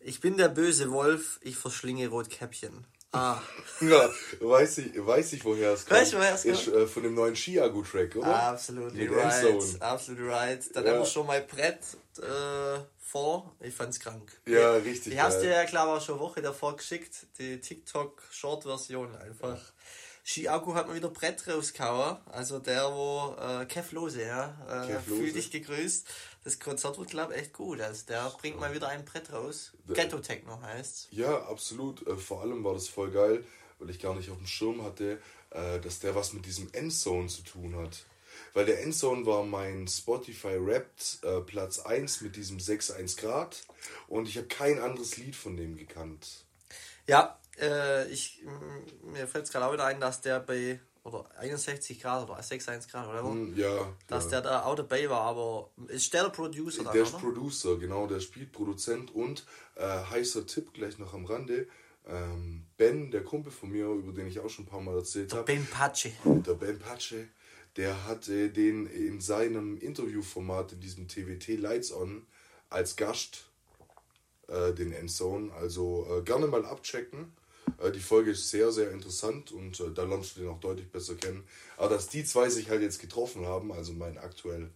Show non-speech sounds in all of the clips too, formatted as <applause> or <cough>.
Ich bin der böse Wolf, ich verschlinge Rotkäppchen. Ah. <laughs> Ja, weiß ich, weiß ich woher es kommt. Weißt du, woher es kommt? Ist äh, von dem neuen Chiago-Track, oder? Absolut right, absolut right. Dann ja. haben wir schon mal Brett äh, vor. Ich fand's krank. Ja, richtig. Ich hab's dir ja, glaube ich, schon eine Woche davor geschickt. Die TikTok-Short-Version einfach. Chiago hat mal wieder Brett rausgehauen. Also der, wo äh, Kev Lose, ja. Äh, Fühl dich gegrüßt. Das Konzert wird, glaube ich, echt gut. Also der bringt mal wieder ein Brett raus. Ghetto Techno heißt Ja, absolut. Äh, vor allem war das voll geil, weil ich gar nicht auf dem Schirm hatte, äh, dass der was mit diesem Endzone zu tun hat. Weil der Endzone war mein Spotify Wrapped äh, Platz 1 mit diesem 6-1 Grad und ich habe kein anderes Lied von dem gekannt. Ja, äh, ich, mir fällt es gerade auch wieder ein, dass der bei oder 61 Grad oder 61 Grad oder mm, ja, dass ja. der da auch dabei war, aber ist der Producer dann, Der ist? Producer, genau, der spielt Produzent und äh, heißer Tipp gleich noch am Rande. Ähm, ben, der Kumpel von mir, über den ich auch schon ein paar Mal erzählt habe. Ben Pace. Der Ben Pace, der hatte den in seinem Interviewformat in diesem TWT Lights On als Gast äh, den Endzone. Also äh, gerne mal abchecken. Äh, die Folge ist sehr, sehr interessant und äh, da lernst du den auch deutlich besser kennen. Aber dass die zwei sich halt jetzt getroffen haben, also mein aktuell,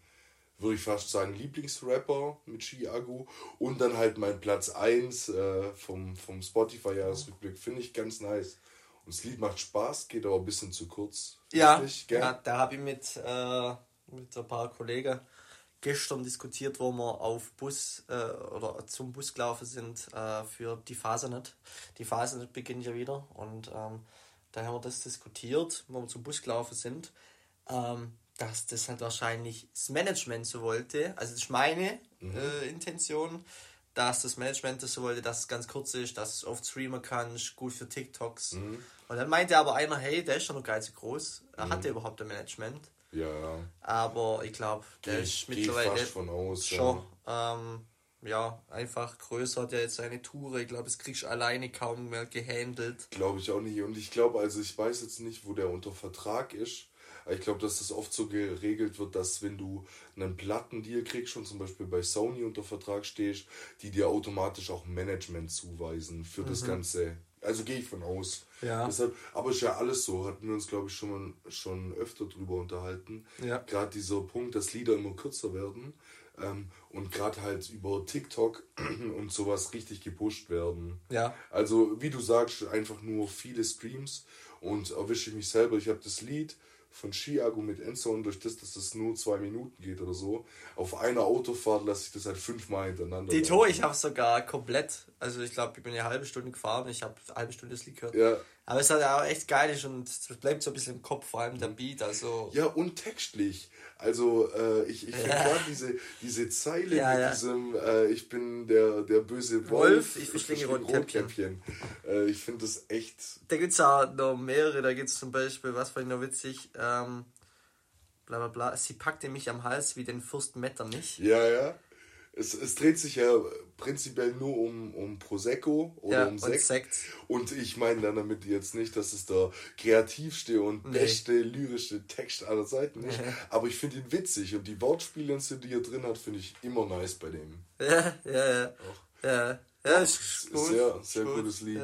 würde ich fast sagen, Lieblingsrapper mit Chiago und dann halt mein Platz 1 äh, vom, vom Spotify-Jahresrückblick, finde ich ganz nice. Und das Lied macht Spaß, geht aber ein bisschen zu kurz. Ja, ja da habe ich mit, äh, mit ein paar Kollegen gestern diskutiert, wo wir auf Bus äh, oder zum Bus gelaufen sind äh, für die Phase nicht. Die Phase nicht beginnt ja wieder und ähm, da haben wir das diskutiert, wo wir zum Bus gelaufen sind, ähm, dass das halt wahrscheinlich das Management so wollte. Also das ist meine mhm. äh, Intention, dass das Management das so wollte, dass es ganz kurz ist, dass es oft streamen kannst, gut für TikToks. Mhm. Und dann meinte aber einer, hey, der ist schon noch gar nicht so groß. Er mhm. hatte überhaupt ein Management. Ja. Aber ich glaube, der geh, ist mittlerweile aus, schon ja. Ähm, ja, einfach größer, hat ja jetzt seine Tour. Ich glaube, das kriegst du alleine kaum mehr gehandelt. Glaube ich auch nicht. Und ich glaube, also ich weiß jetzt nicht, wo der unter Vertrag ist. Ich glaube, dass das oft so geregelt wird, dass wenn du einen Plattendeal kriegst und zum Beispiel bei Sony unter Vertrag stehst, die dir automatisch auch Management zuweisen für mhm. das ganze also gehe ich von aus. Ja. Deshalb, aber ist ja alles so, hatten wir uns, glaube ich, schon, mal, schon öfter drüber unterhalten. Ja. Gerade dieser Punkt, dass Lieder immer kürzer werden ähm, und gerade halt über TikTok <clears throat> und sowas richtig gepusht werden. Ja. Also, wie du sagst, einfach nur viele Streams und erwische ich mich selber. Ich habe das Lied von Chiago mit Endzone, durch das, dass das nur zwei Minuten geht oder so, auf einer Autofahrt lasse ich das halt fünfmal hintereinander. Die Tour, ich habe sogar komplett, also ich glaube, ich bin eine halbe Stunde gefahren, ich habe eine halbe Stunde das Lied gehört. Ja. Aber es halt auch echt geil und es bleibt so ein bisschen im Kopf, vor allem der Beat. Also ja, und textlich. Also äh, ich, ich ja. <laughs> gerade diese, diese Zeile ja, mit ja. diesem äh, Ich bin der, der böse Wolf, Wolf ich verschlinge Rotkäppchen. Äh, ich finde das echt... Da gibt es auch noch mehrere. Da gibt es zum Beispiel, was fand ich noch witzig, ähm, bla bla bla, sie packte mich am Hals wie den Fürst Metternich. Ja, ja es, es dreht sich ja prinzipiell nur um, um Prosecco oder ja, um Sekt. Und, Sekt. und ich meine dann damit jetzt nicht, dass es der kreativste und nee. beste lyrische Text aller Zeiten ist. Nee. Aber ich finde ihn witzig und die Wortspiele, die er drin hat, finde ich immer nice bei dem. <laughs> Ja, ja, ja. Auch. Ja, ja, ist gut. Sehr, sehr gut. gutes Lied.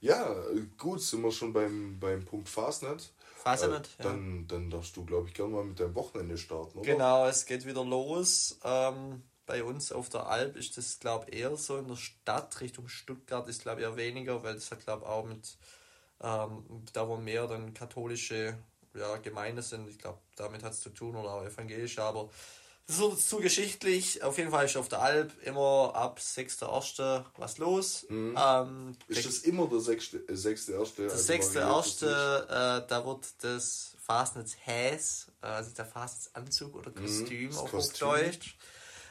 Ja. ja. gut, sind wir schon beim, beim Punkt Fastnet. Fastnet, äh, dann, ja. dann darfst du, glaube ich, gerne mal mit deinem Wochenende starten, oder? Genau, es geht wieder los. Ähm, bei uns auf der Alp ist das, glaube ich, eher so. In der Stadt Richtung Stuttgart ist, glaube ich, eher weniger, weil das hat, glaube ich, auch mit, ähm, da wo mehr dann katholische ja, Gemeinde sind, ich glaube, damit hat es zu tun oder auch evangelisch, aber das wird zu geschichtlich. Auf jeden Fall ist auf der Alp immer ab 6.1. was los. Mhm. Ähm, ist das immer der 6.1.? Der 6.1. Also äh, da wird das Fastnetz Häs, äh, also der Fastnetzanzug oder mhm. Kostüm mhm, auf Hochdeutsch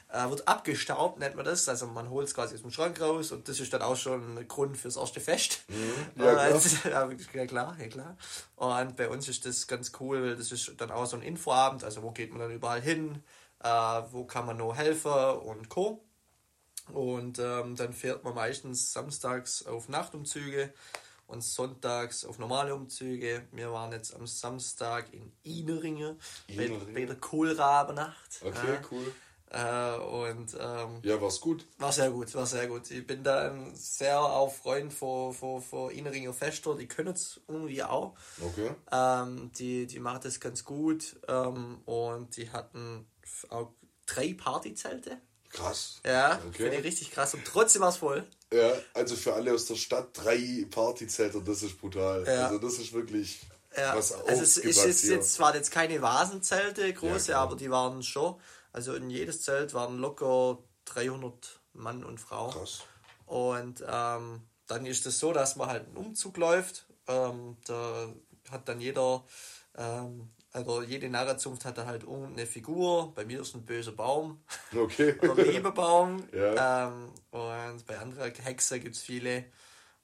äh, wird abgestaubt, nennt man das. Also man holt es quasi aus dem Schrank raus und das ist dann auch schon ein Grund fürs erste Fest. Mhm. <laughs> Ja, klar. ja, klar, ja, klar. Und bei uns ist das ganz cool, weil das ist dann auch so ein Infoabend, also wo geht man dann überall hin, äh, wo kann man nur helfen und Co. Und ähm, dann fährt man meistens samstags auf Nachtumzüge und sonntags auf normale Umzüge. Wir waren jetzt am Samstag in Ineringe, Bei, bei der Kohlrabenacht. Okay, äh, cool. Äh, und ähm, ja, war's gut. War sehr gut, war sehr gut. Ich bin da sehr auch Freund von, von, von Inneringer Fester, die können es irgendwie auch. Okay. Ähm, die, die machen das ganz gut ähm, und die hatten auch drei Partyzelte. Krass. Ja, okay. finde ich richtig krass und trotzdem war es voll. Ja, also für alle aus der Stadt drei Partyzelte, das ist brutal. Ja. Also das ist wirklich ja. was Also es ist jetzt, jetzt zwar jetzt keine Vasenzelte große, ja, aber die waren schon also in jedes Zelt waren locker 300 Mann und Frau. Krass. Und ähm, dann ist es so, dass man halt einen Umzug läuft. Ähm, da hat dann jeder, ähm, also jede Narrenzunft hat da halt irgendeine Figur. Bei mir ist ein böser Baum. Okay. Oder Liebebaum. <laughs> ja. Ähm, und bei anderen Hexen gibt es viele.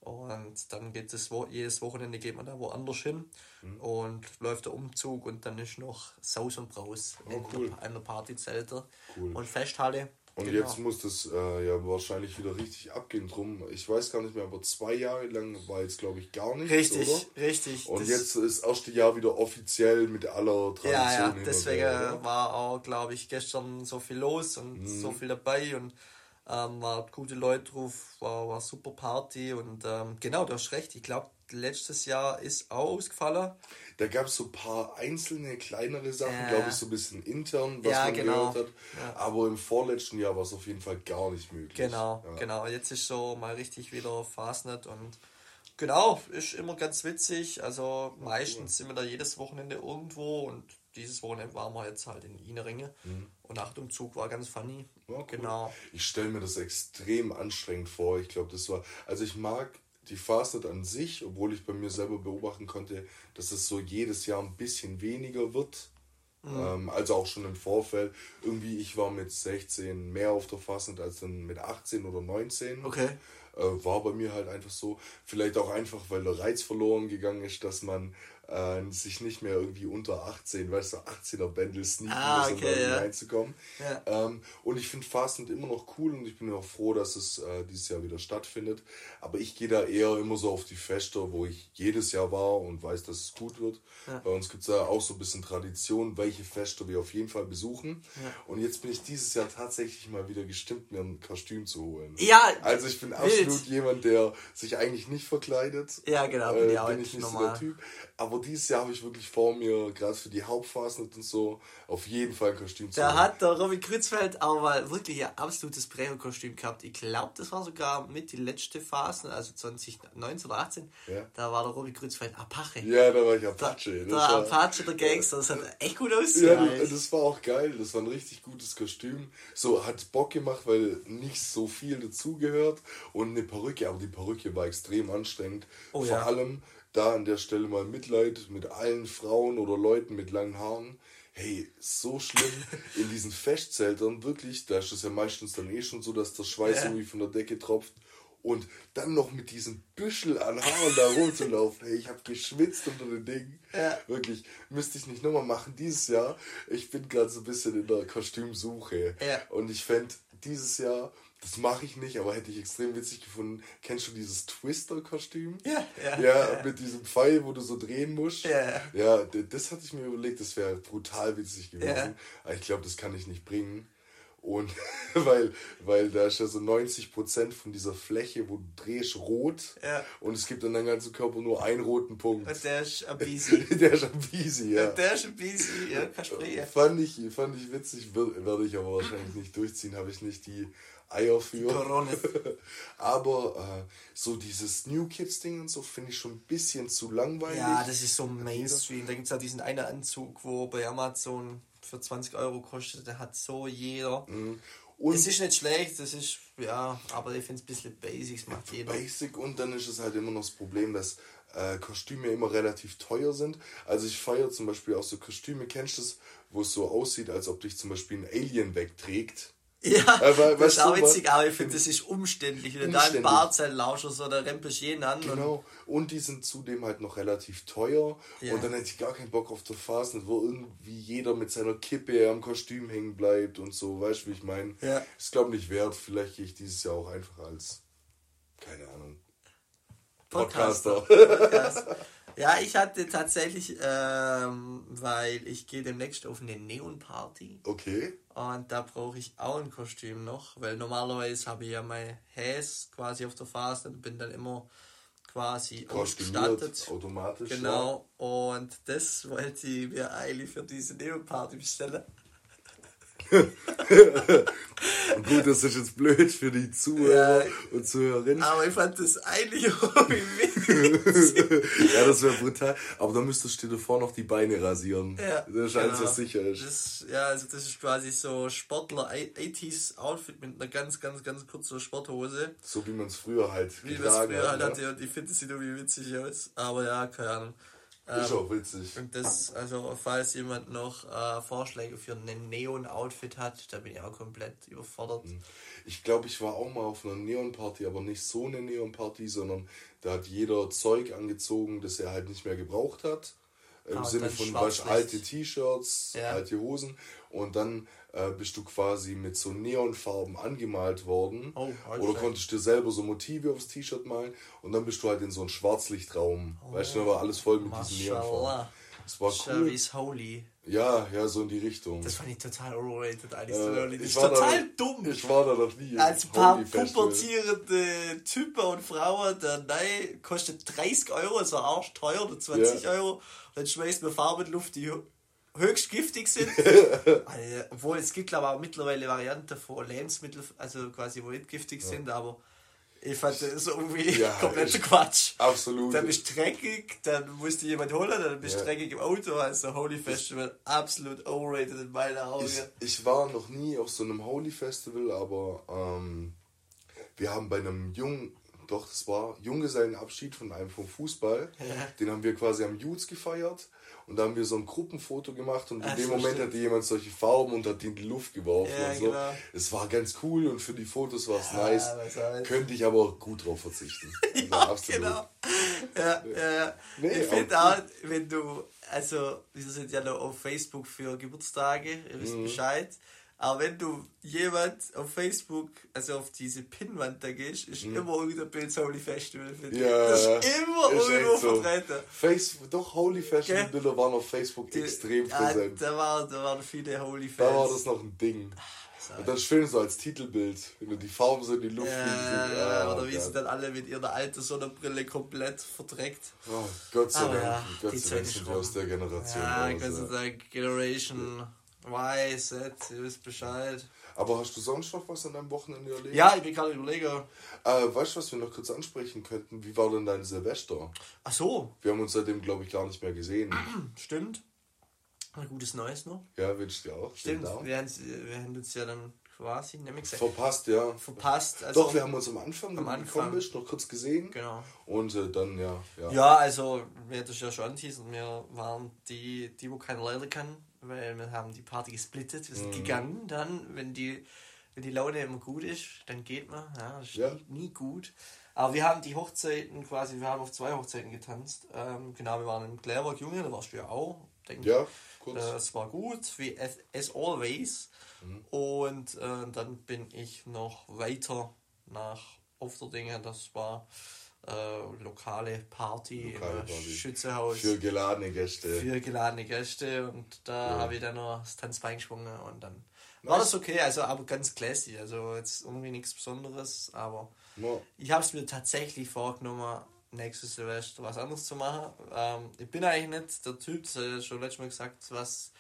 Und dann geht es wo, jedes Wochenende geht man da woanders hin mhm. und läuft der Umzug und dann ist noch Saus und Braus oh, in cool. einer Partyzelte cool. und Festhalle. Und genau. jetzt muss das äh, ja wahrscheinlich wieder richtig abgehen drum. Ich weiß gar nicht mehr, aber zwei Jahre lang war jetzt glaube ich gar nichts. Richtig, oder? richtig. Und jetzt ist das erste Jahr wieder offiziell mit aller Tradition. Ja, ja, deswegen war auch, glaube ich, gestern so viel los und mhm. so viel dabei und ähm, war gute Leute drauf, war, war super Party und ähm, genau, du hast recht. Ich glaube, letztes Jahr ist auch ausgefallen. Da gab es so ein paar einzelne kleinere Sachen, äh, glaube ich, so ein bisschen intern, was ja, man genau. gehört hat. Ja. Aber im vorletzten Jahr war es auf jeden Fall gar nicht möglich. Genau, ja. genau. Jetzt ist so mal richtig wieder Fastnet und genau, ist immer ganz witzig. Also meistens cool. sind wir da jedes Wochenende irgendwo und dieses Wochenende waren wir jetzt halt in Ineringe mhm. Und dem Zug war ganz funny. Ja, cool. Genau. Ich stelle mir das extrem anstrengend vor. Ich glaube, das war, also ich mag die Fastnet an sich, obwohl ich bei mir selber beobachten konnte, dass es so jedes Jahr ein bisschen weniger wird. Mhm. Ähm, also auch schon im Vorfeld. Irgendwie, ich war mit 16 mehr auf der Fastnet als dann mit 18 oder 19. Okay. Äh, war bei mir halt einfach so. Vielleicht auch einfach, weil der Reiz verloren gegangen ist, dass man äh, sich nicht mehr irgendwie unter 18, weißt du, 18er Bändel sneaken ah, okay, um ja. reinzukommen. Ja. Ähm, und ich finde Fastnet immer noch cool und ich bin auch froh, dass es äh, dieses Jahr wieder stattfindet. Aber ich gehe da eher immer so auf die Feste, wo ich jedes Jahr war und weiß, dass es gut wird. Ja. Bei uns gibt es da auch so ein bisschen Tradition, welche Feste wir auf jeden Fall besuchen. Und jetzt bin ich dieses Jahr tatsächlich mal wieder gestimmt, mir ein Kostüm zu holen. Ja. Also ich bin wild. absolut jemand, der sich eigentlich nicht verkleidet. Ja, genau, bin, äh, bin ich nicht normal. so der Typ. Aber dieses Jahr habe ich wirklich vor mir, gerade für die Hauptphasen und so, auf jeden Fall ein Kostüm zu Da hat der Robin Krützfeld aber wirklich ein absolutes Brecher-Kostüm gehabt. Ich glaube, das war sogar mit die letzte Phase, also 2019 oder 18. Ja. Da war der Robin Krützfeld Apache. Ja, da war ich Apache. Der, der Apache, der Gangster, das hat echt gut ausgesehen. Ja, das war auch geil. Das war ein richtig gutes Kostüm. So, hat Bock gemacht, weil nicht so viel dazugehört. Und eine Perücke, aber die Perücke war extrem anstrengend. Oh, Vor ja. allem da an der Stelle mal Mitleid mit allen Frauen oder Leuten mit langen Haaren. Hey, so schlimm <laughs> in diesen Festzeltern, wirklich, da ist es ja meistens dann eh schon so, dass der Schweiß ja. irgendwie von der Decke tropft. Und dann noch mit diesem Büschel an Haaren da rumzulaufen. Hey, ich habe geschwitzt unter den Dingen. Ja. Wirklich, müsste ich nicht nochmal machen dieses Jahr. Ich bin gerade so ein bisschen in der Kostümsuche. Ja. Und ich fände dieses Jahr das mache ich nicht, aber hätte ich extrem witzig gefunden. Kennst du dieses Twister-Kostüm? Ja, ja, ja. Ja, mit diesem Pfeil, wo du so drehen musst. Ja, ja. ja das hatte ich mir überlegt, das wäre brutal witzig gewesen. Ja. Aber ich glaube, das kann ich nicht bringen. Und <laughs> weil, weil da ist ja so 90% von dieser Fläche, wo du drehst, rot. Ja. Und es gibt an deinem ganzen Körper nur einen roten Punkt. Und der ist ein <laughs> busy. der ist ein busy, ja. Der ist ein busy, ja, verspreche. Fand ich, fand ich witzig, werde ich aber wahrscheinlich nicht durchziehen, habe ich nicht die Eier für. <laughs> Aber äh, so dieses New Kids Ding und so finde ich schon ein bisschen zu langweilig. Ja, das ist so Mainstream. Da gibt es ja diesen einen Anzug, wo bei Amazon für 20 Euro kostet, der hat so jeder. Mhm. Und es ist nicht schlecht, das ist, ja, aber ich finde es ein bisschen Basics macht jeder. Basic und dann ist es halt immer noch das Problem, dass äh, Kostüme immer relativ teuer sind. Also ich feiere zum Beispiel auch so Kostüme, kennst du das, wo es so aussieht, als ob dich zum Beispiel ein Alien wegträgt. Ja, aber, das ist auch witzig, aber ich finde, das ist umständlich. Wenn du da einen Barzell lauschst oder rempelst jeden an. Genau. Und die sind zudem halt noch relativ teuer. Ja. Und dann hätte ich gar keinen Bock auf der Phase, wo irgendwie jeder mit seiner Kippe am Kostüm hängen bleibt und so. Weißt du, wie ich meine? Ja. Ist, glaube ich, nicht wert. Vielleicht gehe ich dieses Jahr auch einfach als, keine Ahnung, Podcaster. Podcaster. <laughs> Ja, ich hatte tatsächlich, ähm, weil ich gehe demnächst auf eine Neon-Party. Okay. Und da brauche ich auch ein Kostüm noch, weil normalerweise habe ich ja mein Häs quasi auf der Phase und bin dann immer quasi ausgestattet. automatisch. Genau. Ja. Und das wollte ich mir eigentlich für diese Neon-Party bestellen. <laughs> Gut, das ist jetzt blöd für die Zuhörer ja, und Zuhörerinnen. Aber ich fand das eigentlich irgendwie <laughs> witzig. ja, das wäre brutal. Aber dann müsstest du dir davor noch die Beine rasieren. Ja, das scheint genau. so sicher ist. Das, ja, also das ist quasi so Sportler 80s Outfit mit einer ganz, ganz, ganz kurzen Sporthose. So wie man es früher halt Wie man es früher halt hatte. Und ich finde, es sieht irgendwie witzig aus. Aber ja, keine Ahnung. Ist ähm, auch witzig. Und das, also falls jemand noch äh, Vorschläge für ein Neon-Outfit hat, da bin ich auch komplett überfordert. Hm. Ich glaube, ich war auch mal auf einer Neon-Party, aber nicht so eine Neon-Party, sondern da hat jeder Zeug angezogen, das er halt nicht mehr gebraucht hat. Im ah, Sinne von alte T-Shirts, ja. alte Hosen. Und dann äh, bist du quasi mit so Neonfarben angemalt worden. Oh, oder konntest dir selber so Motive aufs T-Shirt malen und dann bist du halt in so einen Schwarzlichtraum. Oh, weißt du, da war alles voll mit diesen Neonfarben. Das war cool. Holy. Ja, ja, so in die Richtung. Das fand ich total overrated eigentlich. Äh, das ist total da, dumm. Ich war da noch nie. Als paar pubertierende Typen und Frauen, der Nei kostet 30 Euro, ist also arschteuer oder 20 ja. Euro. Dann schmeißt man Farbe in Luft, die höchst giftig sind. <laughs> also, obwohl es gibt, glaube ich, auch mittlerweile Varianten von Lebensmitteln, also quasi, wo nicht giftig ja. sind, aber ich fand das irgendwie ja, <laughs> kompletter Quatsch. Absolut. Dann bist du dreckig, dann musst du jemand holen, dann bist du ja. dreckig im Auto. Also Holy Festival absolut overrated in meinen Augen. Ich, ich, war noch nie auf so einem Holy Festival, aber ähm, wir haben bei einem jungen, doch, das war Junggesellenabschied von einem vom Fußball. Ja. Den haben wir quasi am Jutes gefeiert. Und da haben wir so ein Gruppenfoto gemacht und in Ach, dem Moment stimmt. hatte jemand solche Farben und hat die in die Luft geworfen ja, und so. Genau. Es war ganz cool und für die Fotos war es ja, nice. Könnte ich aber auch gut drauf verzichten. <laughs> ja, also genau. Ja, ja. Nee, ich finde auch, wenn du, also wir sind ja noch auf Facebook für Geburtstage, ihr wisst mhm. Bescheid. Aber wenn du jemand auf Facebook, also auf diese Pinwand da gehst, ist mhm. immer irgendein Bild Holy Festival für Ja, das ist immer ist irgendwo so. vertreten. Facebook, doch, Holy Festival Bilder waren auf Facebook Die, extrem präsent. Ja, da, war, da waren viele Holy Fans. Da war das noch ein Ding. Ach, und dann schön so als Titelbild, wenn du die Farben so in die Luft ja, fliegen. Ja, ah, oder wie sie dann alle mit ihrer alten Sonnenbrille komplett verdreckt. Oh, Gott sei Dank, ja, Gott sei Dank sind wir aus der Generation Ja, raus, Gott sei Dank, Generation Weiß, jetzt, ihr wisst Bescheid. Aber hast du sonst noch was an deinem Wochenende erlebt? Ja, ich bin gerade überlege. Äh, weißt du, was wir noch kurz ansprechen könnten? Wie war denn dein Silvester? Ach so. Wir haben uns seitdem, glaube ich, gar nicht mehr gesehen. <clears throat> Stimmt. Ein gutes Neues noch. Ja, wünsche ich dir auch. Stimmt, wir haben, wir haben uns ja dann quasi, nämlich gesagt. Verpasst, ja. Verpasst. Also Doch, wir haben uns am Anfang, am Anfang. bist, noch kurz gesehen. Genau. Und äh, dann, ja, ja. Ja, also, wir hatten ja schon anteasern, wir waren die, die, wo keine Leute kann, weil wir haben die Party gesplittet, wir sind mhm. gegangen dann, wenn die, wenn die Laune immer gut ist, dann geht man, ja, das ist ja. Nie, nie, gut. Aber wir haben die Hochzeiten quasi, wir haben auf zwei Hochzeiten getanzt. Ähm, genau, wir waren im Klärwerk Junge, da warst du ja auch, denke Ja, kurz. Das war gut, wie as, as always. Mhm. Und äh, dann bin ich noch weiter nach Ofterdingen, das war äh, lokale Party lokale im Party. Schützehaus. Für geladene Gäste. Für geladene Gäste und da ja. habe ich dann noch das Tanzbein geschwungen und dann nice. war das okay, also aber ganz classy, also jetzt irgendwie nichts Besonderes, aber ja. ich habe es mir tatsächlich vorgenommen, nächstes Silvester was anderes zu machen. Ähm, ich bin eigentlich nicht der Typ, das habe ich schon letztes Mal gesagt, was,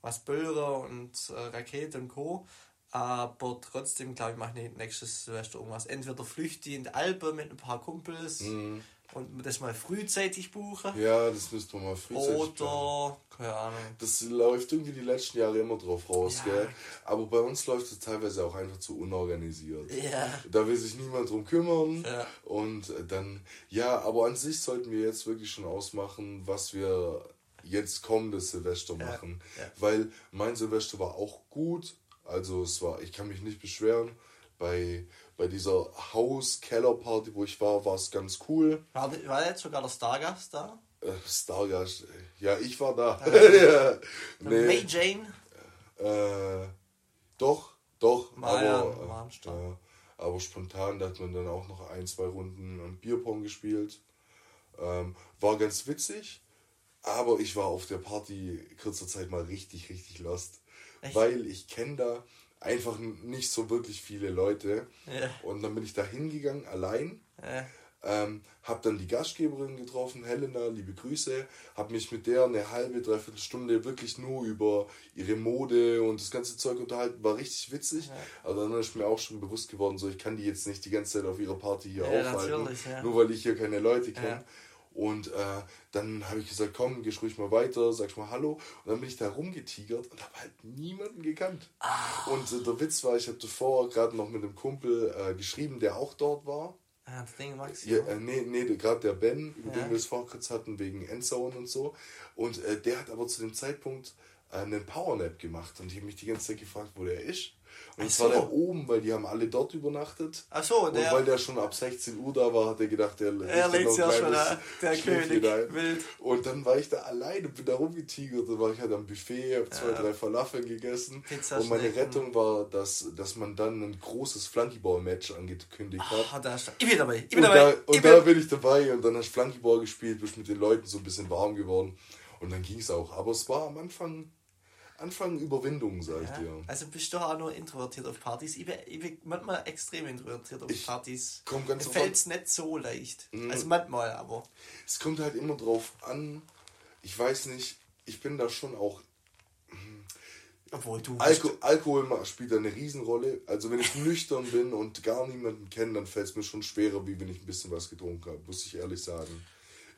was Böller und äh, Rakete und Co. Aber trotzdem, glaube ich, mache ich nächstes Silvester irgendwas. Entweder flüchte ich in die Alpen mit ein paar Kumpels mhm. und das mal frühzeitig buchen. Ja, das müsste man mal frühzeitig Oder, keine Ahnung. Das läuft irgendwie die letzten Jahre immer drauf raus, ja. gell? Aber bei uns läuft es teilweise auch einfach zu unorganisiert. Ja. Da will sich niemand drum kümmern. Ja. Und dann, ja, aber an sich sollten wir jetzt wirklich schon ausmachen, was wir jetzt kommendes Silvester machen. Ja. Weil mein Silvester war auch gut also es war, ich kann mich nicht beschweren. Bei, bei dieser Haus-Keller-Party, wo ich war, war es ganz cool. War, war jetzt sogar der Stargast da? Äh, Stargast, ja, ich war da. ja. <laughs> nee. May Jane? Äh, doch, doch. Aber, äh, aber spontan, da hat man dann auch noch ein, zwei Runden am Bierpong gespielt. Ähm, war ganz witzig, aber ich war auf der Party kürzer Zeit mal richtig, richtig lost. Echt? Weil ich kenne da einfach nicht so wirklich viele Leute. Ja. Und dann bin ich da hingegangen, allein. Ja. Ähm, hab dann die Gastgeberin getroffen, Helena, liebe Grüße, hab mich mit der eine halbe, dreiviertel Stunde wirklich nur über ihre Mode und das ganze Zeug unterhalten, war richtig witzig. Ja. Aber dann ist mir auch schon bewusst geworden, so ich kann die jetzt nicht die ganze Zeit auf ihrer Party hier ja, aufhalten, ja. nur weil ich hier keine Leute kenne. Und äh, dann habe ich gesagt, komm, geh ruhig mal weiter, sag mal Hallo. Und dann bin ich da rumgetigert und habe halt niemanden gekannt. Ah. Und äh, der Witz war, ich habe davor gerade noch mit einem Kumpel äh, geschrieben, der auch dort war. Ah, das Ding Max, ja, äh, nee, nee, gerade der Ben, über ja. den wir es vorher kurz hatten, wegen Endzone und so. Und äh, der hat aber zu dem Zeitpunkt einen Powernap gemacht. Und ich habe mich die ganze Zeit gefragt, wo der ist. Und es so. war der oben, weil die haben alle dort übernachtet. Ach so, und der, weil der schon ab 16 Uhr da war, hat er gedacht, der er legt ja schon da, der König wild. Und dann war ich da alleine, bin da rumgetigert, dann war ich halt am Buffet, hab zwei, ja. drei Falafeln gegessen. Pizza und meine Rettung war, dass, dass man dann ein großes Flunkyball-Match angekündigt hat. Oh, da ich bin dabei, ich bin und dabei. Da, und bin da bin ich dabei und dann hast du Flunkyball gespielt, bist mit den Leuten so ein bisschen warm geworden. Und dann ging es auch. Aber es war am Anfang Anfang Überwindung, sag ich ja. dir. Also bist du auch nur introvertiert auf Partys. Ich bin, ich bin manchmal extrem introvertiert auf ich Partys. Komm ganz Mir fällt es nicht so leicht. Mhm. Also manchmal, aber. Es kommt halt immer drauf an. Ich weiß nicht, ich bin da schon auch. Obwohl du. Alko Alkohol spielt da eine Riesenrolle. Also wenn ich nüchtern bin und gar niemanden kenne, dann fällt es mir schon schwerer, wie wenn ich ein bisschen was getrunken habe, muss ich ehrlich sagen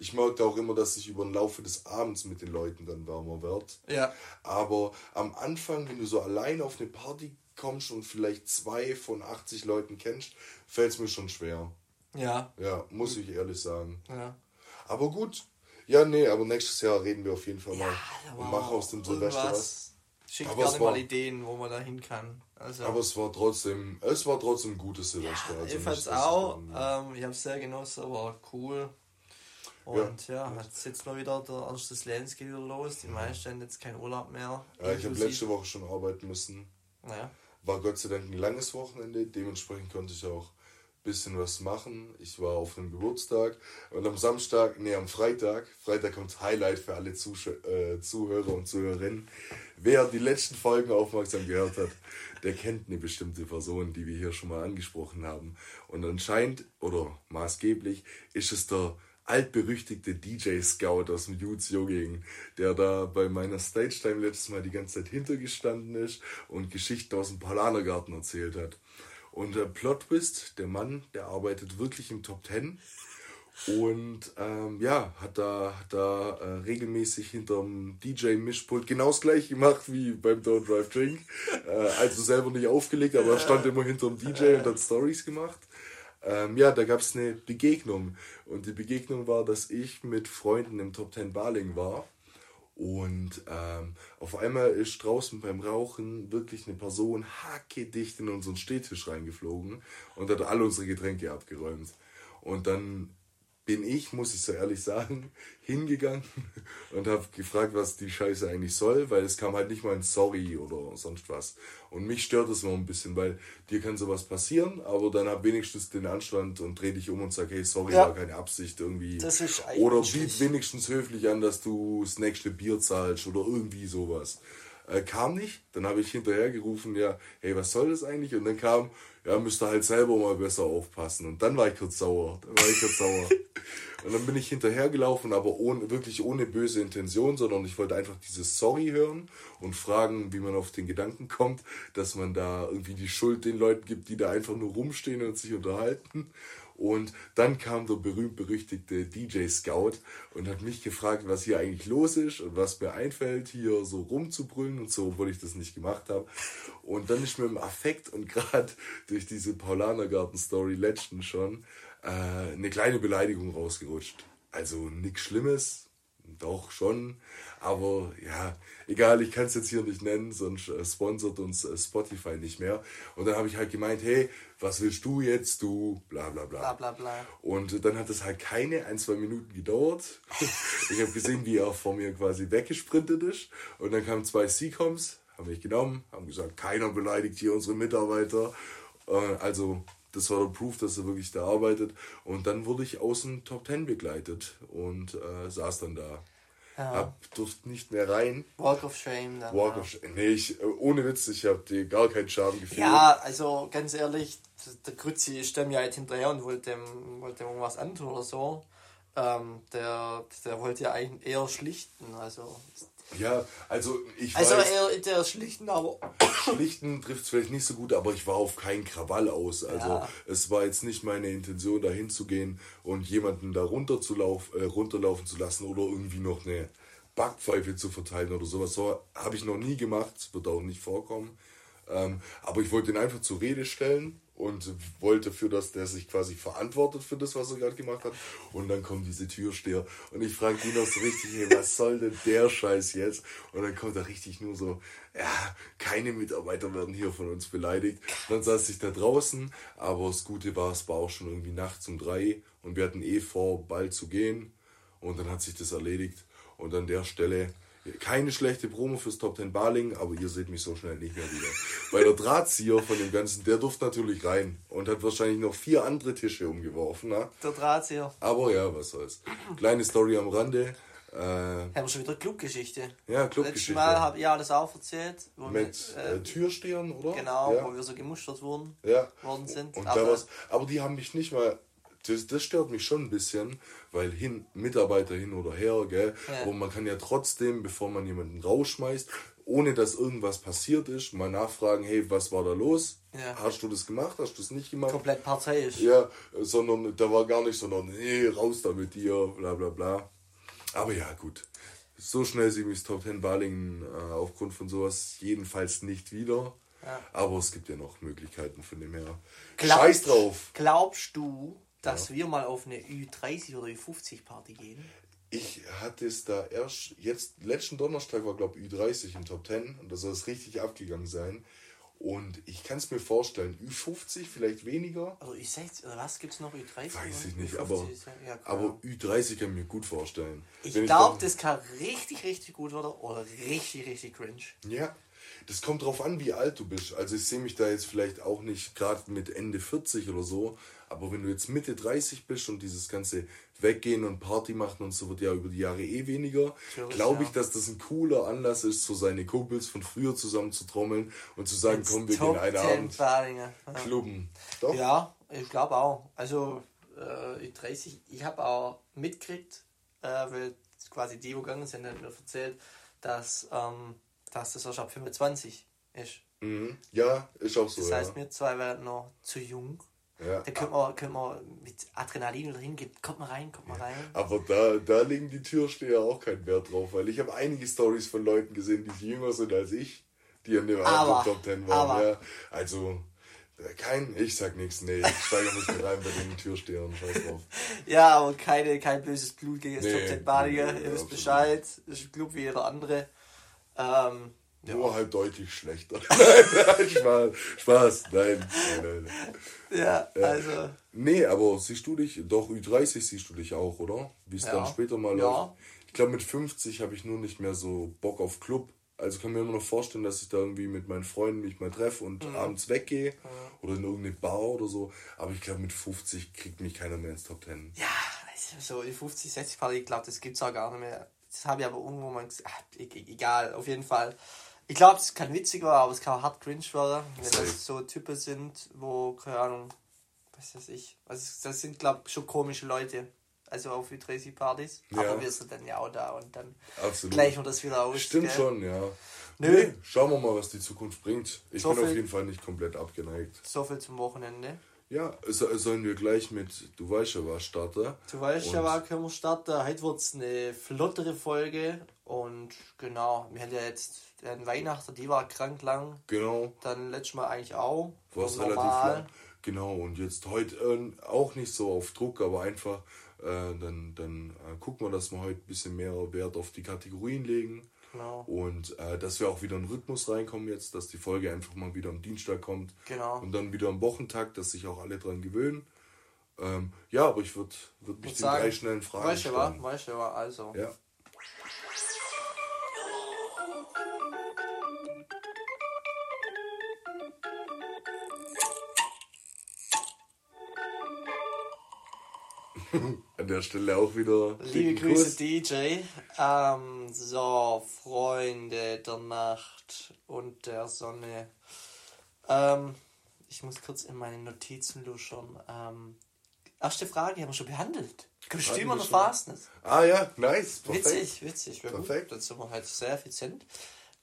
ich merke auch immer, dass ich über den Laufe des Abends mit den Leuten dann wärmer werde. Ja. Aber am Anfang, wenn du so allein auf eine Party kommst und vielleicht zwei von 80 Leuten kennst, fällt es mir schon schwer. Ja. Ja, muss ich ehrlich sagen. Ja. Aber gut. Ja, nee, aber nächstes Jahr reden wir auf jeden Fall mal ja, und machen aus dem Silvester was. Schickt aber gerne war, mal Ideen, wo man da hin kann. Also, aber es war trotzdem, es war trotzdem ein gutes Silvester. Ja, also ich fand's auch. Ähm, ich habe es sehr genossen, war cool. Und ja, ja jetzt jetzt mal wieder der Ernst des Lebens geht wieder los. Die meisten haben jetzt keinen Urlaub mehr. Ja, ich habe letzte Woche schon arbeiten müssen. Ja. War Gott sei Dank ein langes Wochenende. Dementsprechend konnte ich auch ein bisschen was machen. Ich war auf einem Geburtstag und am Samstag, nee, am Freitag, Freitag kommt Highlight für alle Zusch äh, Zuhörer und Zuhörerinnen. Wer die letzten Folgen aufmerksam gehört hat, der kennt eine bestimmte Person, die wir hier schon mal angesprochen haben. Und anscheinend, oder maßgeblich, ist es der altberüchtigte DJ Scout aus dem Youths Jogging, der da bei meiner Stage Time letztes Mal die ganze Zeit hintergestanden ist und Geschichten aus dem Palanergarten erzählt hat. Und der Plot Twist, der Mann, der arbeitet wirklich im Top Ten und ähm, ja, hat da, hat da äh, regelmäßig hinterm DJ-Mischpult genau das gleiche gemacht wie beim Don't Drive Drink. Äh, also selber nicht aufgelegt, aber er stand immer hinterm DJ und hat Stories gemacht. Ähm, ja, da gab es eine Begegnung. Und die Begegnung war, dass ich mit Freunden im Top 10 Baling war. Und ähm, auf einmal ist draußen beim Rauchen wirklich eine Person hackedicht in unseren Stehtisch reingeflogen und hat alle unsere Getränke abgeräumt. Und dann bin ich, muss ich so ehrlich sagen, <laughs> hingegangen und habe gefragt, was die Scheiße eigentlich soll, weil es kam halt nicht mal ein Sorry oder sonst was. Und mich stört es noch ein bisschen, weil dir kann sowas passieren, aber dann hab wenigstens den Anstand und dreh dich um und sag, hey, sorry, ja. war keine Absicht irgendwie. Das ist oder biet wenigstens höflich an, dass du das nächste Bier zahlst oder irgendwie sowas. Äh, kam nicht, dann habe ich hinterher gerufen, ja, hey, was soll das eigentlich? Und dann kam, ja, müsste halt selber mal besser aufpassen. Und dann war ich kurz sauer. Dann war ich kurz sauer. <laughs> Und dann bin ich hinterhergelaufen, aber ohne, wirklich ohne böse Intention, sondern ich wollte einfach dieses Sorry hören und fragen, wie man auf den Gedanken kommt, dass man da irgendwie die Schuld den Leuten gibt, die da einfach nur rumstehen und sich unterhalten. Und dann kam der berühmt-berüchtigte DJ Scout und hat mich gefragt, was hier eigentlich los ist und was mir einfällt, hier so rumzubrüllen und so, obwohl ich das nicht gemacht habe. Und dann ist mir im Affekt und <laughs> gerade durch diese Paulanergarten-Story letztens schon äh, eine kleine Beleidigung rausgerutscht. Also nichts Schlimmes, doch schon, aber ja, egal, ich kann es jetzt hier nicht nennen, sonst äh, sponsert uns äh, Spotify nicht mehr. Und dann habe ich halt gemeint, hey, was willst du jetzt, du, bla bla bla. Bla bla bla. Und dann hat es halt keine ein, zwei Minuten gedauert. <laughs> ich habe gesehen, wie er vor mir quasi weggesprintet ist. Und dann kamen zwei Seacoms, haben mich genommen, haben gesagt, keiner beleidigt hier unsere Mitarbeiter. Äh, also das war der Proof, dass er wirklich da arbeitet. Und dann wurde ich aus dem Top Ten begleitet und äh, saß dann da. Ja. Hab, durfte nicht mehr rein. Walk of Shame dann. Walk ja. of Shame. Nee, ich, äh, ohne Witz, ich hab dir gar keinen Charme gefühlt. Ja, also ganz ehrlich, der Grützi ist mir halt hinterher und wollte dem, wollte dem irgendwas antun oder so. Ähm, der, der wollte ja eigentlich eher schlichten. Also ja, also ich Also weiß, eher der Schlichten, aber. Schlichten trifft es vielleicht nicht so gut, aber ich war auf keinen Krawall aus. Also ja. es war jetzt nicht meine Intention, da hinzugehen und jemanden da runterzulauf, äh, runterlaufen zu lassen oder irgendwie noch eine Backpfeife zu verteilen oder sowas. So habe ich noch nie gemacht, wird auch nicht vorkommen. Ähm, aber ich wollte ihn einfach zur Rede stellen und wollte für das, der sich quasi verantwortet für das, was er gerade gemacht hat. Und dann kommen diese Türsteher und ich frage ihn noch so richtig, hey, was soll denn der Scheiß jetzt? Und dann kommt er richtig nur so, ja, keine Mitarbeiter werden hier von uns beleidigt. dann saß ich da draußen, aber das Gute war, es war auch schon irgendwie nachts um drei und wir hatten eh vor, bald zu gehen. Und dann hat sich das erledigt. Und an der Stelle keine schlechte Promo fürs Top 10 Baling, aber ihr seht mich so schnell nicht mehr wieder. Weil der Drahtzieher von dem Ganzen, der durfte natürlich rein und hat wahrscheinlich noch vier andere Tische umgeworfen. Na? Der Drahtzieher. Aber ja, was soll's. Kleine Story am Rande. Äh, haben wir schon wieder Clubgeschichte. Ja, Clubgeschichte. Letztes Mal habe ich alles auch erzählt. Mit wir, äh, Türstehern, oder? Genau, ja. wo wir so gemustert wurden, ja. worden sind. Und aber, aber die haben mich nicht mal das, das stört mich schon ein bisschen, weil hin, Mitarbeiter hin oder her, gell? Ja. Aber man kann ja trotzdem, bevor man jemanden rausschmeißt, ohne dass irgendwas passiert ist, mal nachfragen, hey, was war da los? Ja. Hast du das gemacht? Hast du das nicht gemacht? Komplett parteiisch. Ja, sondern da war gar nicht, sondern nee, raus da mit dir, bla bla bla. Aber ja, gut. So schnell sie mich Top 10 Balingen äh, aufgrund von sowas jedenfalls nicht wieder. Ja. Aber es gibt ja noch Möglichkeiten von dem her. Glaub, Scheiß drauf. Glaubst du, dass ja. wir mal auf eine Ü30 oder Ü50 Party gehen? Ich hatte es da erst, jetzt, letzten Donnerstag war glaube ich Ü30 im Top 10 und da soll es richtig abgegangen sein. Und ich kann es mir vorstellen, Ü50 vielleicht weniger. Also Ü60 oder was gibt es noch? Ü30? Weiß ich nicht, aber, ja, aber Ü30 kann ich mir gut vorstellen. Ich glaube, das kann richtig, richtig gut werden oder richtig, richtig cringe. Ja, das kommt drauf an, wie alt du bist. Also ich sehe mich da jetzt vielleicht auch nicht gerade mit Ende 40 oder so, aber wenn du jetzt Mitte 30 bist und dieses ganze Weggehen und Party machen und so wird ja über die Jahre eh weniger, glaube ich, ja. dass das ein cooler Anlass ist, so seine Kumpels von früher zusammen zu trommeln und zu sagen, komm, wir gehen einen Abend ja. klubben. Doch? Ja, ich glaube auch. Also äh, 30, ich habe auch mitgekriegt, äh, weil quasi die, wo gegangen sind, haben mir erzählt, dass ähm, dass das erst ab 25 ist. Mhm. Ja, ist auch so. Das heißt, ja. wir zwei werden noch zu jung. Ja. Da können wir, können wir mit Adrenalin wieder hingehen. Kommt mal rein, kommt mal rein. Aber da, da legen die Türsteher auch keinen Wert drauf, weil ich habe einige Stories von Leuten gesehen, die jünger sind als ich, die an dem Abend Top Ten waren. Ja. Also, äh, kein, ich sag nichts, nee, ich steige nicht rein bei den Türstehern, scheiß drauf. <laughs> Ja, aber keine, kein böses Blut gegen das nee, Top Ten Badiger, nee, ihr wisst Bescheid, ist ein Club wie jeder andere. Ähm, ja. Nur halt deutlich schlechter. <laughs> nein, Spaß, Spaß, nein, nein, nein. Ja, also. Nee, aber siehst du dich, doch Ü30 siehst du dich auch, oder? Wie es ja. dann später mal ja. läuft. Ich glaube, mit 50 habe ich nur nicht mehr so Bock auf Club. Also kann mir immer noch vorstellen, dass ich da irgendwie mit meinen Freunden mich mal treffe und mhm. abends weggehe mhm. oder in irgendeine Bar oder so. Aber ich glaube, mit 50 kriegt mich keiner mehr ins Top 10. Ja, also so die 50, 60 Party, ich glaube, das gibt es auch gar nicht mehr. Das habe ich aber irgendwo mal gesagt. Egal, auf jeden Fall. Ich glaube, es kann witziger, aber es kann hart cringe werden, wenn das so Typen sind, wo, keine Ahnung, was weiß ich. Also das sind, glaube ich, schon komische Leute. Also auf wie 30 Partys. Ja. Aber wir sind dann ja auch da und dann Absolut. gleichen wir das wieder aus. Stimmt gell? schon, ja. Nö. Nee, schauen wir mal, was die Zukunft bringt. Ich so bin auf jeden Fall nicht komplett abgeneigt. So viel zum Wochenende. Ja, sollen wir gleich mit Du weißt ja was starten. Du weißt ja was können wir starten. Heute wird es eine flottere Folge. Und genau, wir hatten ja jetzt den Weihnachten, die war krank lang. Genau. Dann letztes Mal eigentlich auch. War es relativ lang. Genau, und jetzt heute äh, auch nicht so auf Druck, aber einfach, äh, dann, dann äh, gucken wir, dass wir heute ein bisschen mehr Wert auf die Kategorien legen. Genau. Und äh, dass wir auch wieder in Rhythmus reinkommen jetzt, dass die Folge einfach mal wieder am Dienstag kommt. Genau. Und dann wieder am Wochentag, dass sich auch alle dran gewöhnen. Ähm, ja, aber ich würde würd mich den sagen, drei schnellen Fragen weißt stellen. Weißt du was, also. Ja. <laughs> An der Stelle auch wieder. Liebe Grüße, Kuss. DJ. Ähm, so, Freunde der Nacht und der Sonne. Ähm, ich muss kurz in meine Notizen luschern. Ähm, erste Frage haben wir schon behandelt. Kostümer noch Fastness. Ah ja, nice. Perfekt. Witzig, witzig. Perfekt. Dann sind wir halt sehr effizient.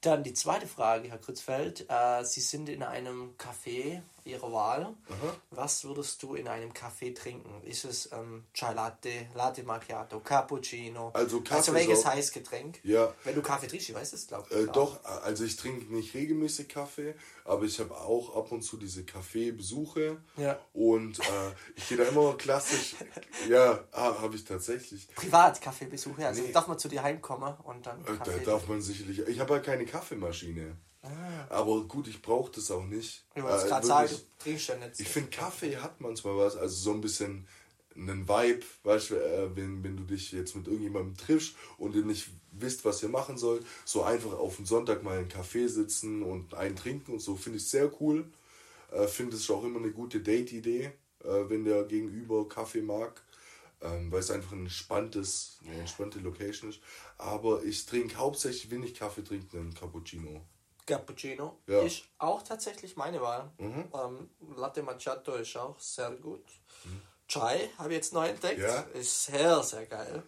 Dann die zweite Frage, Herr Krützfeld. Äh, Sie sind in einem Café Ihrer Wahl. Aha. Was würdest du in einem Kaffee trinken? Ist es ähm, Chai Latte, Latte Macchiato, Cappuccino? Also, Kaffee also welches Heißgetränk? Ja. Wenn du Kaffee trinkst, ich weiß es, glaube ich. Äh, doch, also ich trinke nicht regelmäßig Kaffee, aber ich habe auch ab und zu diese Kaffeebesuche. Ja. Und äh, ich gehe da immer klassisch. <laughs> ja, ah, habe ich tatsächlich. Privat Kaffeebesuche, also nee. darf man zu dir heimkommen und dann. Äh, Kaffee da darf man sicherlich. Ich habe halt keine Kaffeemaschine. Ah. Aber gut, ich brauche das auch nicht. Ich wollte äh, gerade sagen, du trinkst ja nicht. Ich finde, Kaffee hat manchmal was, also so ein bisschen einen Vibe, weißt du, äh, wenn, wenn du dich jetzt mit irgendjemandem triffst und ihr nicht wisst, was ihr machen sollt, so einfach auf den Sonntag mal einen Kaffee sitzen und einen trinken und so, finde ich sehr cool. Äh, finde es auch immer eine gute Date-Idee, äh, wenn der Gegenüber Kaffee mag. Ähm, weil es einfach ein entspanntes, eine entspannte Location ist. Aber ich trinke hauptsächlich, wenn ich Kaffee trinke, einen Cappuccino. Cappuccino ja. ist auch tatsächlich meine Wahl. Mhm. Ähm, Latte Macchiato ist auch sehr gut. Mhm. Chai habe ich jetzt neu entdeckt. Ja. Ist sehr, sehr geil.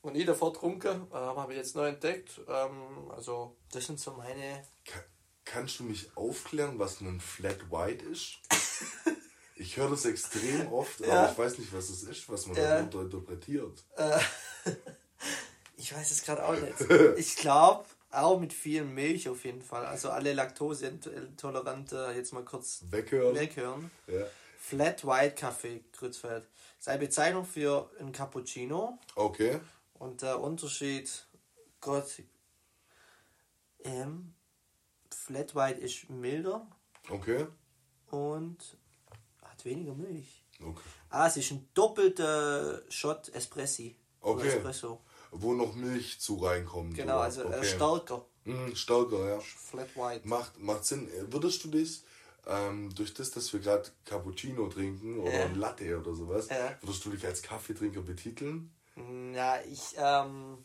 Und nie davor getrunken, ähm, habe ich jetzt neu entdeckt. Ähm, also, das sind so meine. Kann, kannst du mich aufklären, was ein Flat White ist? <laughs> ich höre das extrem oft, ja. aber ich weiß nicht, was es ist, was man ja. darunter interpretiert. Äh, <laughs> ich weiß es gerade auch nicht. <laughs> Ich glaube, auch mit viel Milch auf jeden Fall. Also alle Laktoseintolerante jetzt mal kurz weghören. weghören. Ja. Flat White Kaffee, Grützfeld. Sei Bezeichnung für ein Cappuccino. Okay. Und der Unterschied, Gott, ähm, Flat White ist milder. Okay. Und hat weniger Milch. Okay. Ah, es ist ein doppelter Shot Espressi. Okay. Espresso wo noch Milch zu reinkommt. Genau, oder? also äh, okay. stärker. Mhm, stärker, ja. Flat White. Macht, macht Sinn. Würdest du dich ähm, durch das, dass wir gerade Cappuccino trinken oder ein Latte oder sowas, würdest du dich als Kaffeetrinker betiteln? Ja, ich, ähm,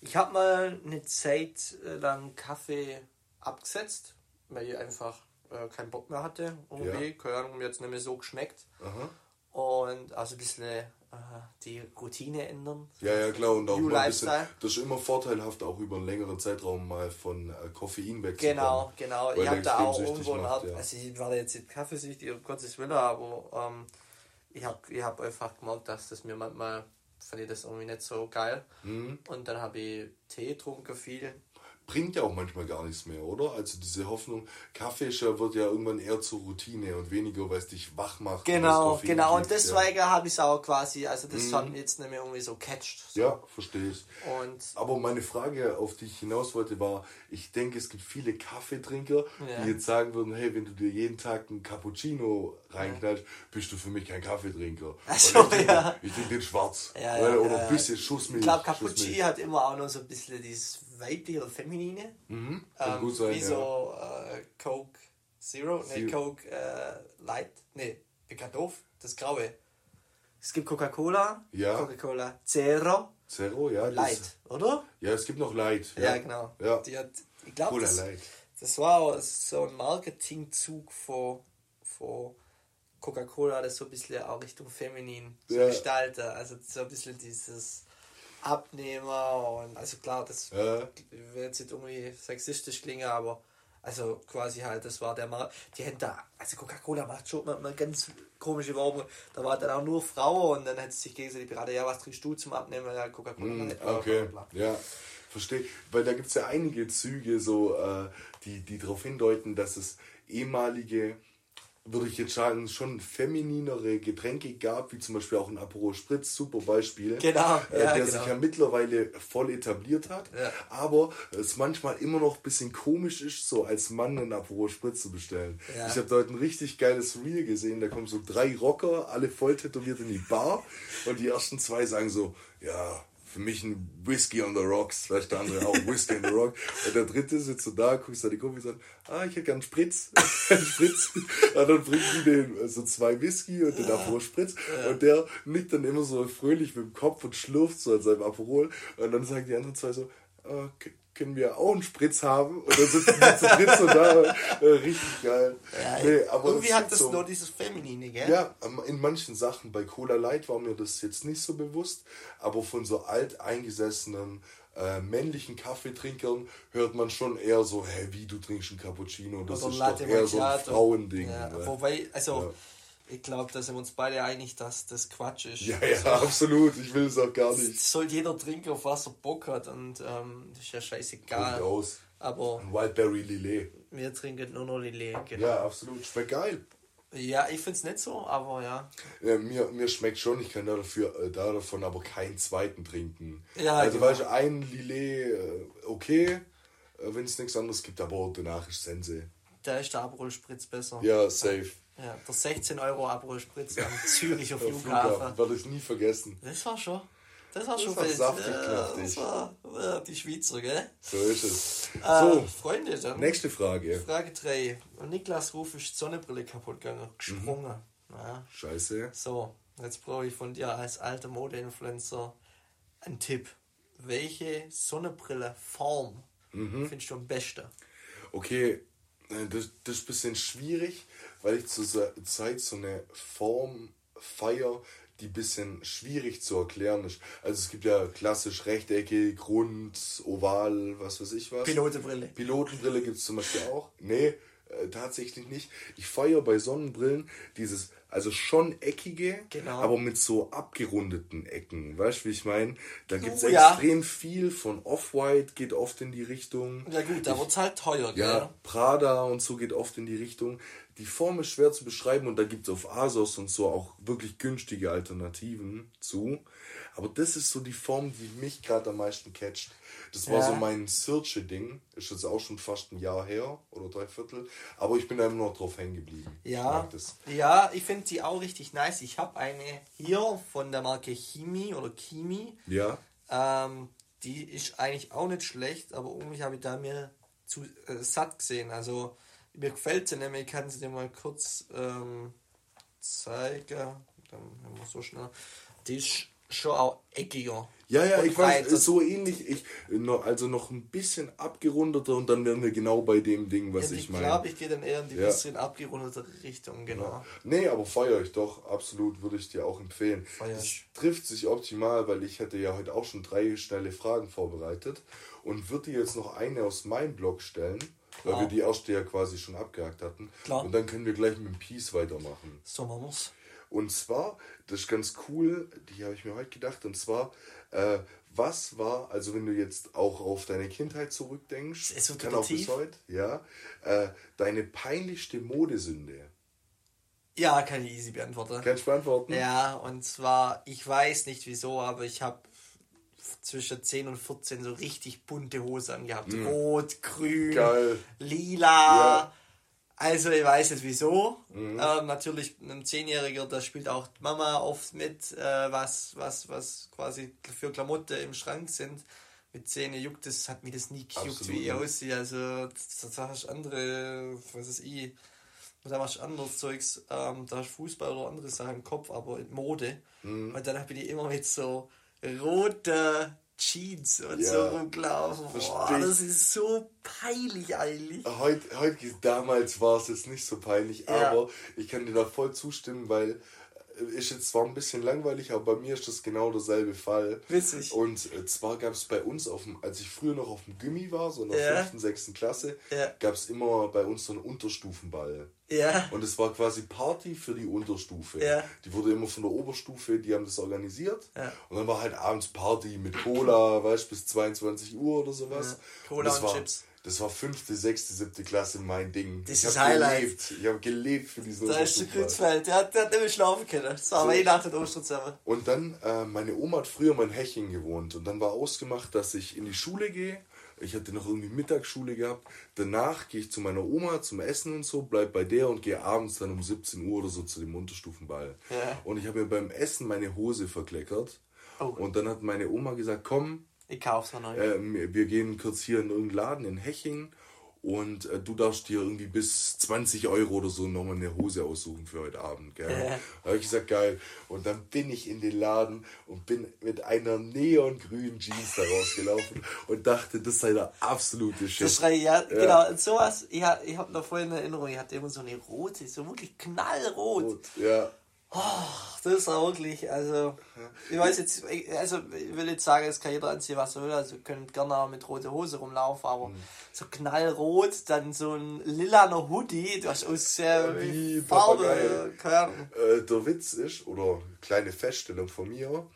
ich habe mal eine Zeit lang Kaffee abgesetzt, weil ich einfach äh, keinen Bock mehr hatte. Irgendwie, ja. keine Ahnung, mir jetzt nicht mehr so geschmeckt. Aha. Und also ein bisschen äh, die Routine ändern. Ja, ja, klar. Und auch mal ein bisschen, das ist immer vorteilhaft, auch über einen längeren Zeitraum mal von äh, Koffein wegzukommen. Genau, genau. Ich habe da auch irgendwo eine Art, ja. also ich war jetzt nicht kaffeesüchtig, um Gottes Willen, aber ähm, ich habe ich hab einfach gemerkt, dass das mir manchmal, fand ich das irgendwie nicht so geil. Mhm. Und dann habe ich Tee getrunken viel bringt ja auch manchmal gar nichts mehr, oder? Also diese Hoffnung, Kaffee wird ja irgendwann eher zur Routine und weniger, weil es dich wach macht. Genau, und genau. Und deswegen ja. habe ich es auch quasi, also das mhm. hat mich jetzt nicht mehr irgendwie so catcht. So. Ja, verstehe ich. Und Aber meine Frage, auf die ich hinaus wollte, war, ich denke, es gibt viele Kaffeetrinker, ja. die jetzt sagen würden, hey, wenn du dir jeden Tag einen Cappuccino reinknallst, ja. bist du für mich kein Kaffeetrinker. Also, ich trinke, ja. ich trinke den schwarz. Oder ein bisschen Schussmilch. Ich glaube, Cappuccino hat immer auch noch so ein bisschen dieses weibliche feminine. Mhm. Ähm, gut sein, wie so äh, Coke Zero, ne, Coke äh, Light, ne, Picadoof, das Graue. Es gibt Coca-Cola, ja. Coca-Cola Zero. Zero, ja. Light, oder? Ja, es gibt noch Light. Ja, ja genau. Ja. Die hat, ich glaube, das, das war so ein Marketingzug von, von Coca-Cola, das so ein bisschen auch Richtung feminin zu ja. gestalten. Also so ein bisschen dieses Abnehmer und also klar, das ja. wird jetzt irgendwie sexistisch klingen, aber also quasi halt, das war der Markt. Die hätten da, also Coca-Cola macht schon mal, mal ganz komische Werbung. Da war dann auch nur Frau und dann hätte sich gegenseitig beraten, ja, was trinkst du zum Abnehmen? Ja, Coca-Cola. Mm, okay, bla, bla. ja, verstehe. Weil da gibt es ja einige Züge, so, äh, die, die darauf hindeuten, dass es ehemalige würde ich jetzt sagen, schon femininere Getränke gab, wie zum Beispiel auch ein Aperol Spritz, super Beispiel, genau, äh, ja, der genau. sich ja mittlerweile voll etabliert hat, ja. aber es manchmal immer noch ein bisschen komisch ist, so als Mann einen Aperol Spritz zu bestellen. Ja. Ich habe dort ein richtig geiles Reel gesehen, da kommen so drei Rocker, alle voll tätowiert in die Bar und die ersten zwei sagen so, ja, für mich ein Whisky on the Rocks, vielleicht der andere auch Whisky on the Rock. Und der dritte sitzt so da, guckst an die Kumpel und sagt, ah, ich hätte gern einen Spritz. <laughs> einen Spritz. Und dann bringen die den so zwei Whisky und den Aperol Spritz. Und der nickt dann immer so fröhlich mit dem Kopf und schlürft so an seinem Aperol. Und dann sagen die anderen zwei so, ah, können wir auch einen Spritz haben? Und dann sitzen die zu dritt so da. <laughs> Äh, richtig geil. Ja, nee, aber irgendwie hat das so, nur dieses Feminine, gell? Ja, in manchen Sachen. Bei Cola Light war mir das jetzt nicht so bewusst. Aber von so alteingesessenen äh, männlichen Kaffeetrinkern hört man schon eher so, hä, wie du trinkst einen Cappuccino? Das Oder ist Latte doch eher so ein Frauending. Ja, ne? Wobei, also... Ja ich glaube, da sind wir uns beide einig, dass das Quatsch ist. Ja, ja, also, absolut. Ich will es auch gar nicht. Soll jeder trinken, auf was er Bock hat und ähm, das ist ja scheißegal. aus. Aber Ein Wildberry Lillet. Wir trinken nur noch Lillet, genau. Ja, absolut. Schmeckt geil. Ja, ich finde es nicht so, aber ja. ja. mir, mir schmeckt schon, ich kann da, dafür, äh, da davon aber keinen zweiten trinken. Ja, also, genau. weißt du, ein Lillet, äh, okay, äh, wenn es nichts anderes gibt, aber danach ist Sense. Da ist der Aperol Spritz besser. Ja, safe. Ja, der 16 Euro Aperol Spritz am Züricher Flughafen. Flughafen. Werde ich nie vergessen. Das war schon. Das war das schon war saftig, ja, Das war ja, die Schweizer, gell? So ist es. Äh, so, Freunde, dann. Nächste Frage. Frage 3. Niklas Ruf ist die Sonnenbrille kaputt gegangen, gesprungen. Mhm. Ja. Scheiße. So, jetzt brauche ich von dir als alter Modeinfluencer einen Tipp. Welche Sonnenbrille-Form mhm. findest du am besten? Okay, äh, das, das ist ein bisschen schwierig weil ich zur Zeit so eine Form feier, die ein bisschen schwierig zu erklären ist. Also es gibt ja klassisch Rechtecke, Grund, Oval, was weiß ich was. Pilotenbrille. Pilotenbrille gibt es zum Beispiel auch. Nee, äh, tatsächlich nicht. Ich feiere bei Sonnenbrillen dieses, also schon eckige, genau. aber mit so abgerundeten Ecken. Weißt du, wie ich meine? Da gibt es uh, extrem ja. viel von Off-White, geht oft in die Richtung. Ja gut, da wird es halt teuer, Ja, gell? Prada und so geht oft in die Richtung. Die Form ist schwer zu beschreiben und da gibt es auf Asos und so auch wirklich günstige Alternativen zu. Aber das ist so die Form, die mich gerade am meisten catcht. Das war ja. so mein Search-Ding. Ist jetzt auch schon fast ein Jahr her oder drei Viertel. Aber ich bin da immer noch drauf hängen geblieben. Ja, ich ja, ich finde die auch richtig nice. Ich habe eine hier von der Marke Chimi oder Kimi. Ja. Ähm, die ist eigentlich auch nicht schlecht, aber irgendwie habe ich da mir zu äh, satt gesehen. Also mir gefällt sie nämlich. Ich kann sie dir mal kurz ähm, zeigen. Dann haben wir so schnell. Die ist schon auch eckiger. Ja, ja, ich weiß, so ähnlich. Ich, also noch ein bisschen abgerundeter und dann wären wir genau bei dem Ding, was ja, ich meine. Ich glaube, ich gehe dann eher in die ja. bisschen abgerundete Richtung, genau. Ja. Nee, aber feiere ich doch, absolut, würde ich dir auch empfehlen. Feier. Es trifft sich optimal, weil ich hätte ja heute auch schon drei schnelle Fragen vorbereitet und würde dir jetzt noch eine aus meinem Blog stellen. Weil wow. wir die erste ja quasi schon abgehakt hatten. Klar. Und dann können wir gleich mit dem Peace weitermachen. So machen wir's. Und zwar, das ist ganz cool, die habe ich mir heute gedacht, und zwar, äh, was war, also wenn du jetzt auch auf deine Kindheit zurückdenkst, es wird kann auch bis heute, ja, äh, deine peinlichste Modesünde? Ja, kann ich easy beantworten. Kannst du beantworten? Ja, und zwar, ich weiß nicht wieso, aber ich habe zwischen 10 und 14 so richtig bunte Hose angehabt. Mhm. Rot, grün, Geil. lila. Ja. Also ich weiß nicht wieso. Mhm. Ähm, natürlich ein Zehnjähriger, da spielt auch Mama oft mit, äh, was, was, was quasi für Klamotte im Schrank sind. Mit Zähne juckt das, hat mir das nie gejuckt, wie ich aussehe. Also da hast du andere, was ist ich, da machst du anderes Zeugs, ähm, da hast Fußball oder andere Sachen im Kopf, aber in Mode. Mhm. Und dann bin ich immer mit so rote Jeans und ja, so rumgelaufen. Boah, das ist so peinlich eigentlich. Heute, heute damals war es jetzt nicht so peinlich, ja. aber ich kann dir da voll zustimmen, weil ist jetzt zwar ein bisschen langweilig, aber bei mir ist das genau derselbe Fall. Witzig. Und äh, zwar gab es bei uns, auf dem, als ich früher noch auf dem Gimmi war, so in der ja. 5., 6. Klasse, ja. gab es immer bei uns so einen Unterstufenball. Ja. Und es war quasi Party für die Unterstufe. Ja. Die wurde immer von der Oberstufe, die haben das organisiert. Ja. Und dann war halt abends Party mit Cola, weißt du, bis 22 Uhr oder sowas. Ja. Cola und, und war, Chips. Das war fünfte, sechste, siebte Klasse mein Ding. Das ich ist Highlight. Gelebt. Ich habe gelebt für diesen Da ist der Grützfeld. Der hat, der hat nicht mehr schlafen können. Das war so. aber eh nach der Osterzusammen. Und dann, äh, meine Oma hat früher mein Heching gewohnt. Und dann war ausgemacht, dass ich in die Schule gehe ich hatte noch irgendwie Mittagsschule gehabt. Danach gehe ich zu meiner Oma zum Essen und so, bleib bei der und gehe abends dann um 17 Uhr oder so zu dem Unterstufenball. Ja. Und ich habe mir beim Essen meine Hose verkleckert. Oh. Und dann hat meine Oma gesagt, komm, ich kauf's noch neu. Äh, wir gehen kurz hier in irgendeinen Laden in Heching und äh, du darfst dir irgendwie bis 20 Euro oder so nochmal eine Hose aussuchen für heute Abend. Gell? Ja. Da habe ich gesagt, geil. Und dann bin ich in den Laden und bin mit einer neongrünen Jeans da rausgelaufen und dachte, das sei der absolute Shit. Das schrei, ja, ja, genau. Und sowas, ich, ich habe noch vorhin eine Erinnerung, ich hatte immer so eine rote, so wirklich knallrot. Rot, ja. Oh, das war wirklich, also, ich weiß jetzt, also, ich will jetzt sagen, es kann jeder anziehen, was er will, also, ihr könnt gerne auch mit roter Hose rumlaufen, aber mhm. so knallrot, dann so ein lilaner Hoodie, du hast aus äh, Wie Farbe, äh, Der Witz ist, oder kleine Feststellung von mir,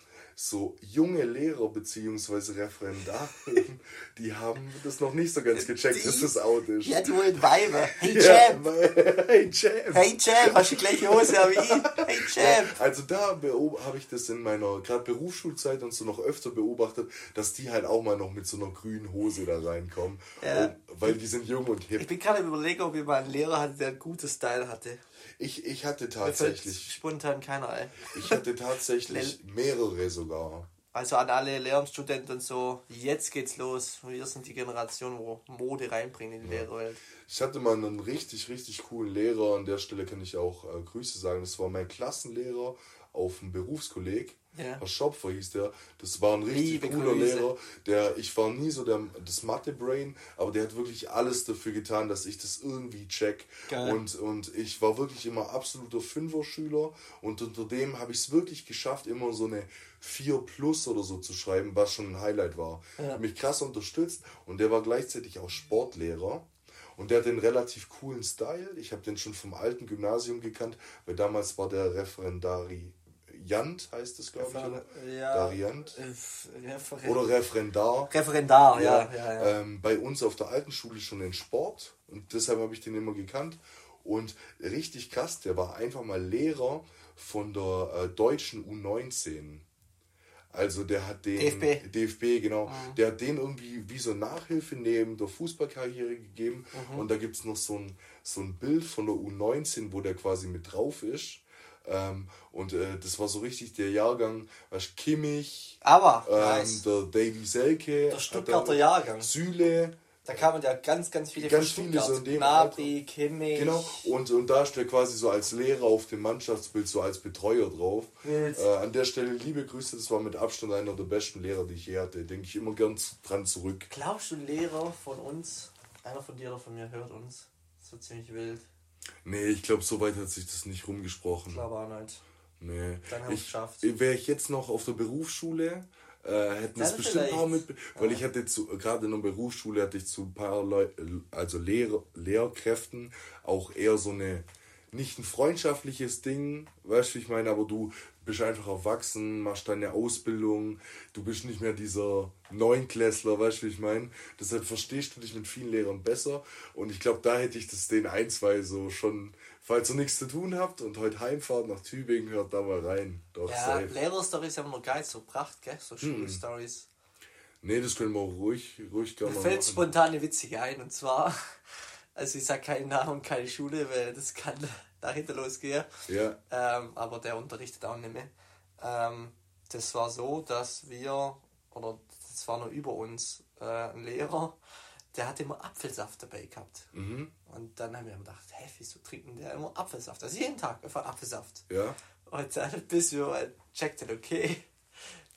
so junge Lehrer bzw. Referendarinnen, <laughs> die haben das noch nicht so ganz gecheckt, die, dass das out ist. Ja, die wollen Weiber. Hey Champ! Ja, <laughs> hey Champ! Hey Champ, hast du die gleiche Hose wie ich? Hey Champ! Also da habe ich das in meiner gerade Berufsschulzeit und so noch öfter beobachtet, dass die halt auch mal noch mit so einer grünen Hose da reinkommen. Ja. Und, weil die sind jung und hip. Ich bin gerade überlegen, ob ich mal einen Lehrer hatte, der einen guten Style hatte. Ich, ich hatte tatsächlich. Spontan keiner, ey. Ich hatte tatsächlich <laughs> mehrere sogar. Also an alle Lehramtsstudenten und so, jetzt geht's los. Wir sind die Generation, wo Mode reinbringt in die ja. Lehrerwelt. Ich hatte mal einen richtig, richtig coolen Lehrer. An der Stelle kann ich auch äh, Grüße sagen. Das war mein Klassenlehrer auf dem Berufskolleg. Ja. Herr Schopfer hieß der. Das war ein richtig Liebe cooler Grüße. Lehrer. Der, ich war nie so der, das Mathe-Brain, aber der hat wirklich alles dafür getan, dass ich das irgendwie check. Geil. Und, und ich war wirklich immer absoluter Fünfer-Schüler und unter dem habe ich es wirklich geschafft, immer so eine 4 plus oder so zu schreiben, was schon ein Highlight war. Ja. Mich krass unterstützt und der war gleichzeitig auch Sportlehrer. Und der hat den relativ coolen Style. Ich habe den schon vom alten Gymnasium gekannt, weil damals war der Referendari Jant heißt es, glaube ich. Ja, Dariant. Äh, oder Referendar. Referendar, ja. ja, ja, ja. Ähm, bei uns auf der alten Schule schon in Sport und deshalb habe ich den immer gekannt. Und richtig krass, der war einfach mal Lehrer von der äh, deutschen U19. Also der hat den DFB, DFB genau, mhm. der hat den irgendwie wie so Nachhilfe neben der Fußballkarriere gegeben. Mhm. Und da gibt es noch so ein, so ein Bild von der U19, wo der quasi mit drauf ist. Ähm, und äh, das war so richtig der Jahrgang, was Kimmich, aber ähm, nice. der Davy Selke, der Stuttgarter Jahrgang, Süle. Da kamen ja ganz, ganz viele ganz von viele so in dem Gnabry, Kimmich. Genau, und, und da steht quasi so als Lehrer auf dem Mannschaftsbild, so als Betreuer drauf. Äh, an der Stelle liebe Grüße, das war mit Abstand einer der besten Lehrer, die ich je hatte. Denke ich immer gern dran zurück. Glaubst du, Lehrer von uns, einer von dir oder von mir hört uns? So ziemlich wild. Nee, ich glaube, so weit hat sich das nicht rumgesprochen. Ich glaube auch nicht. Nee. Dann haben ich, geschafft. Wäre ich jetzt noch auf der Berufsschule, äh, hätten es bestimmt ein paar mit. Weil ja. ich hatte zu, gerade in der Berufsschule hatte ich zu ein paar Leuten, also Lehr Lehrkräften auch eher so eine, nicht ein freundschaftliches Ding, weißt du, ich meine, aber du bist einfach erwachsen, machst deine Ausbildung, du bist nicht mehr dieser Neunklässler, weißt du, wie ich meine? Deshalb verstehst du dich mit vielen Lehrern besser und ich glaube, da hätte ich das den ein, zwei so schon, falls ihr nichts zu tun habt und heute heimfahrt nach Tübingen, hört da mal rein. Doch, ja, Lehrer-Stories haben wir geil so gebracht, gell? So hm. Schulstories. Nee, das können wir auch ruhig, ruhig gerne Mir fällt spontan eine witzige ein und zwar, <laughs> also ich sage keinen Namen, keine Schule, weil das kann dahinter losgehe. Ja. Ähm, aber der unterrichtet auch nicht mehr. Ähm, das war so, dass wir, oder das war nur über uns, äh, ein Lehrer, der hat immer Apfelsaft dabei gehabt. Mhm. Und dann haben wir gedacht, hä, wieso trinken der immer Apfelsaft? Also jeden Tag einfach Apfelsaft. Ja. Und dann bis wir checkten, okay,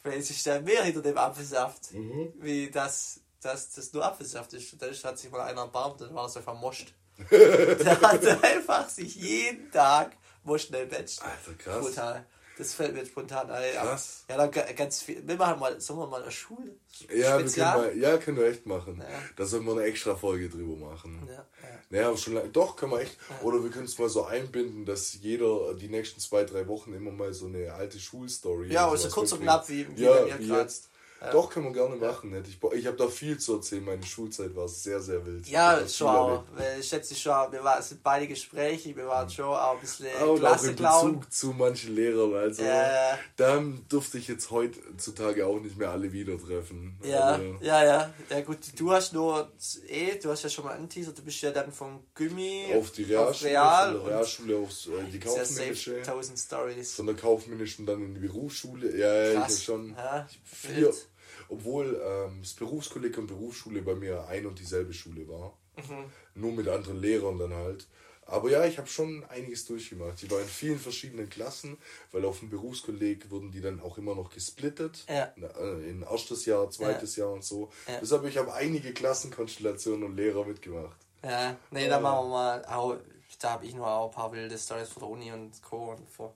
vielleicht ist da mehr hinter dem Apfelsaft, mhm. wie das, dass das nur Apfelsaft ist. Und dann hat sich mal einer erbarmt und war es einfach moscht. <laughs> der hat einfach sich jeden Tag wo schnell batcht. Alter, krass. Brutal. Das fällt mir spontan ein. Krass. Ja, dann ganz viel. Wir machen mal, sollen wir mal eine Schule? Ja, wir können mal, ja, können wir echt machen. Ja. Da sollen wir eine extra Folge drüber machen. Ja, ja. Naja, schon lange, doch, können wir echt. Ja. Oder wir können es mal so einbinden, dass jeder die nächsten zwei, drei Wochen immer mal so eine alte Schulstory. Ja, also kurz und knapp wie, wie ja, wie jetzt. Doch, können wir gerne machen. Hätte ich ich habe da viel zu erzählen. Meine Schulzeit war sehr, sehr wild. Ja, schon auch. Ich schätze schon, wir waren, es sind beide Gespräche, wir waren schon auch ein bisschen oh, Klasse auch in Bezug zu manchen Lehrern. Also, äh, dann durfte ich jetzt heutzutage auch nicht mehr alle wieder treffen. Ja, also, ja, ja. Ja, gut, du hast nur, eh, du hast ja schon mal angeteasert, du bist ja dann vom Gimmi auf die Realschule, auf Real von der Realschule aufs, äh, die kaufmännische. 1000 Stories. Von der kaufmännischen dann in die Berufsschule. Ja, Krass. ich habe schon ja, vier, wild obwohl ähm, das Berufskolleg und Berufsschule bei mir ein und dieselbe Schule war. Mhm. Nur mit anderen Lehrern dann halt. Aber ja, ich habe schon einiges durchgemacht. Ich war in vielen verschiedenen Klassen, weil auf dem Berufskolleg wurden die dann auch immer noch gesplittet. Ja. Äh, in erstes Jahr, zweites ja. Jahr und so. Ja. Deshalb ich habe einige Klassenkonstellationen und Lehrer mitgemacht. Ja, nee, da machen wir mal. Da habe ich nur auch ein paar wilde Stories von der Uni und Co. Und vor.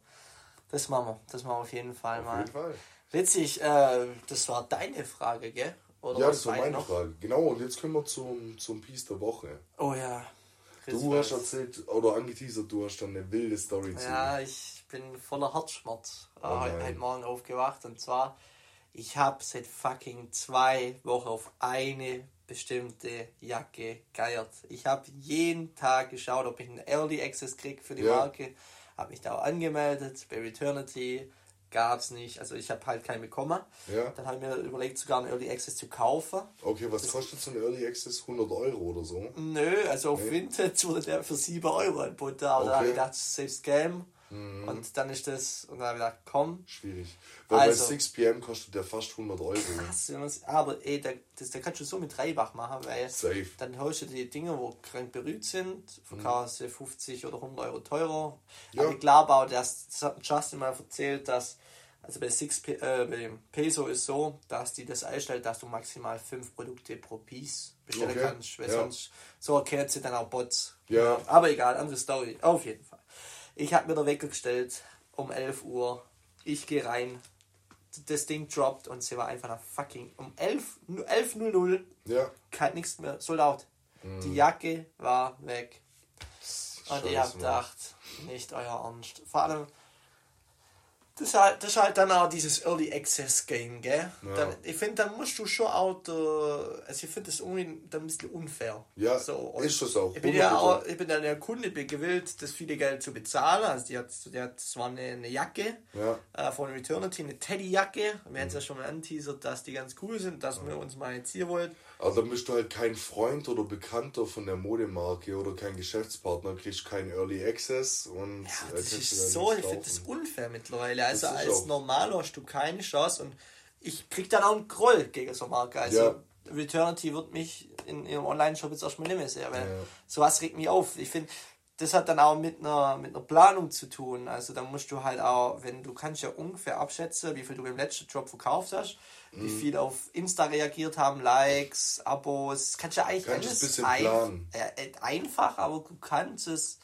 Das machen wir. Das machen wir auf jeden Fall auf mal. Jeden Fall. Witzig, äh, das war deine Frage, gell? Oder ja, das war meine noch? Frage. Genau, und jetzt kommen wir zum, zum Piece der Woche. Oh ja. Chris du hast erzählt, oder angeteasert, du hast dann eine wilde Story zu Ja, ich bin voller Herzschmerz oh äh, heute Morgen aufgewacht. Und zwar, ich habe seit fucking zwei Wochen auf eine bestimmte Jacke geiert. Ich habe jeden Tag geschaut, ob ich einen Early Access kriege für die ja. Marke. Habe mich da auch angemeldet bei Returnity gab es nicht. Also ich habe halt keinen bekommen. Ja. Dann habe ich mir überlegt, sogar einen Early Access zu kaufen. Okay, was das kostet so ein Early Access? 100 Euro oder so? Nö, also auf nee. Vintage wurde der für 7 Euro angeboten. Aber okay. da habe ich gedacht, safe Scam. Mhm. Und dann ist das, und dann habe ich gedacht, komm. Schwierig. Weil also, bei 6pm kostet der fast 100 Euro. Krass, aber ey, da, das, da kannst du so mit Dreibach machen, weil Safe. dann holst du die Dinge, wo krank berührt sind, verkaufst du 50 oder 100 Euro teurer. Ja. Aber ich glaube auch, dass, das hat Justin mal erzählt, dass also bei, 6 äh, bei Peso ist so, dass die das einstellt, dass du maximal 5 Produkte pro Piece bestellen okay. kannst, weil ja. sonst so erkennt sie dann auch Bots. Ja. Aber egal, andere Story, auf jeden Fall. Ich habe mir da weggestellt um 11 Uhr. Ich gehe rein. Das Ding droppt und sie war einfach nach fucking um 11.00 11, ja. kein nichts mehr, sold out. Mhm. Die Jacke war weg. Und ich habe gedacht, nicht euer Ernst. Vor allem, das ist, halt, das ist halt dann auch dieses Early Access Game, gell? Ja. Dann, ich finde, dann musst du schon auch, also ich finde das irgendwie dann ein bisschen unfair. Ja, so, ist das auch. Ich bin ja auch, ich bin ja der Kunde, bin gewillt, das viele Geld zu bezahlen. Also die hat, die hat das war eine, eine Jacke ja. äh, von Eternity, eine Teddy-Jacke. Wir mhm. haben es ja schon mal anteasert, dass die ganz cool sind, dass mhm. wir uns mal jetzt hier wollen. Also dann bist du halt kein Freund oder Bekannter von der Modemarke oder kein Geschäftspartner, kriegst keinen Early Access und ja, äh, das ist so, ich finde das unfair mittlerweile. Also als Normaler hast du keine Chance und ich krieg dann auch einen Groll gegen so eine Marke. Also ja. Returnity wird mich in ihrem Online-Shop jetzt erstmal nicht mehr sehen, weil ja. sowas regt mich auf. Ich finde, das hat dann auch mit einer, mit einer Planung zu tun. Also da musst du halt auch, wenn du kannst ja ungefähr abschätzen, wie viel du im letzten Drop verkauft hast, mhm. wie viel auf Insta reagiert haben, Likes, Abos, kannst du ja eigentlich kannst alles ein, äh, einfach, aber du kannst es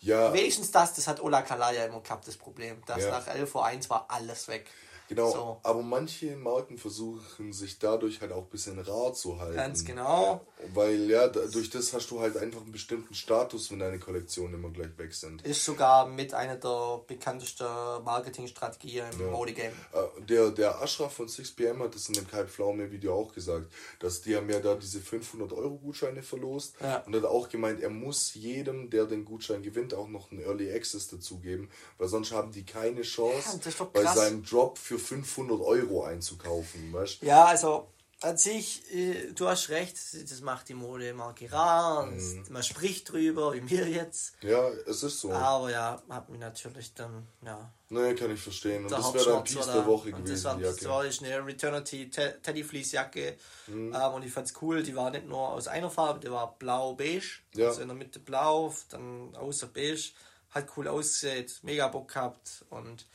ja. wenigstens das, das hat Ola Kalaya immer gehabt, das Problem, dass ja. nach 11 Uhr 1 war alles weg. Genau, so. aber manche Marken versuchen sich dadurch halt auch ein bisschen rar zu halten. Ganz genau. Weil ja, durch das hast du halt einfach einen bestimmten Status, wenn deine Kollektionen immer gleich weg sind. Ist sogar mit einer der bekanntesten Marketingstrategien im ja. Mode-Game. Äh, der, der Ashraf von 6pm hat das in dem Kai Pflaume Video auch gesagt, dass die haben ja da diese 500 Euro Gutscheine verlost ja. und hat auch gemeint, er muss jedem, der den Gutschein gewinnt, auch noch einen Early Access dazugeben, weil sonst haben die keine Chance ja, bei seinem Drop für für 500 Euro einzukaufen, weißt Ja, also an sich, äh, du hast recht, das macht die Mode Modemarke rar, mhm. man spricht drüber, wie mir jetzt. Ja, es ist so. Aber ja, hat mich natürlich dann, ja. Nee, kann ich verstehen. Und das wäre dann Piece der Woche gewesen, das war, Jacke. Das war eine Returnity Teddy Fleece Jacke mhm. ähm, und ich fand's cool, die war nicht nur aus einer Farbe, die war blau-beige, ja. also in der Mitte blau, dann außer beige, hat cool ausgesehen, mega Bock gehabt und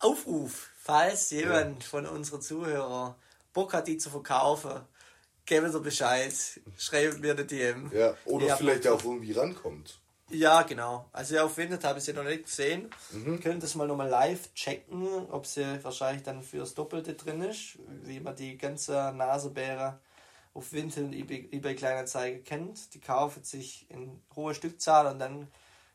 Aufruf, falls jemand ja. von unseren Zuhörern Bock hat, die zu verkaufen, geben Sie Bescheid, schreiben mir eine DM. Ja, oder vielleicht auch irgendwie rankommt. Ja, genau. Also ja, auf Winter habe ich sie noch nicht gesehen. Mhm. Können das mal nochmal live checken, ob sie wahrscheinlich dann fürs Doppelte drin ist, wie man die ganze Nasebeere auf Winter und eBay, eBay Kleinanzeige kennt. Die kaufen sich in hoher Stückzahl und dann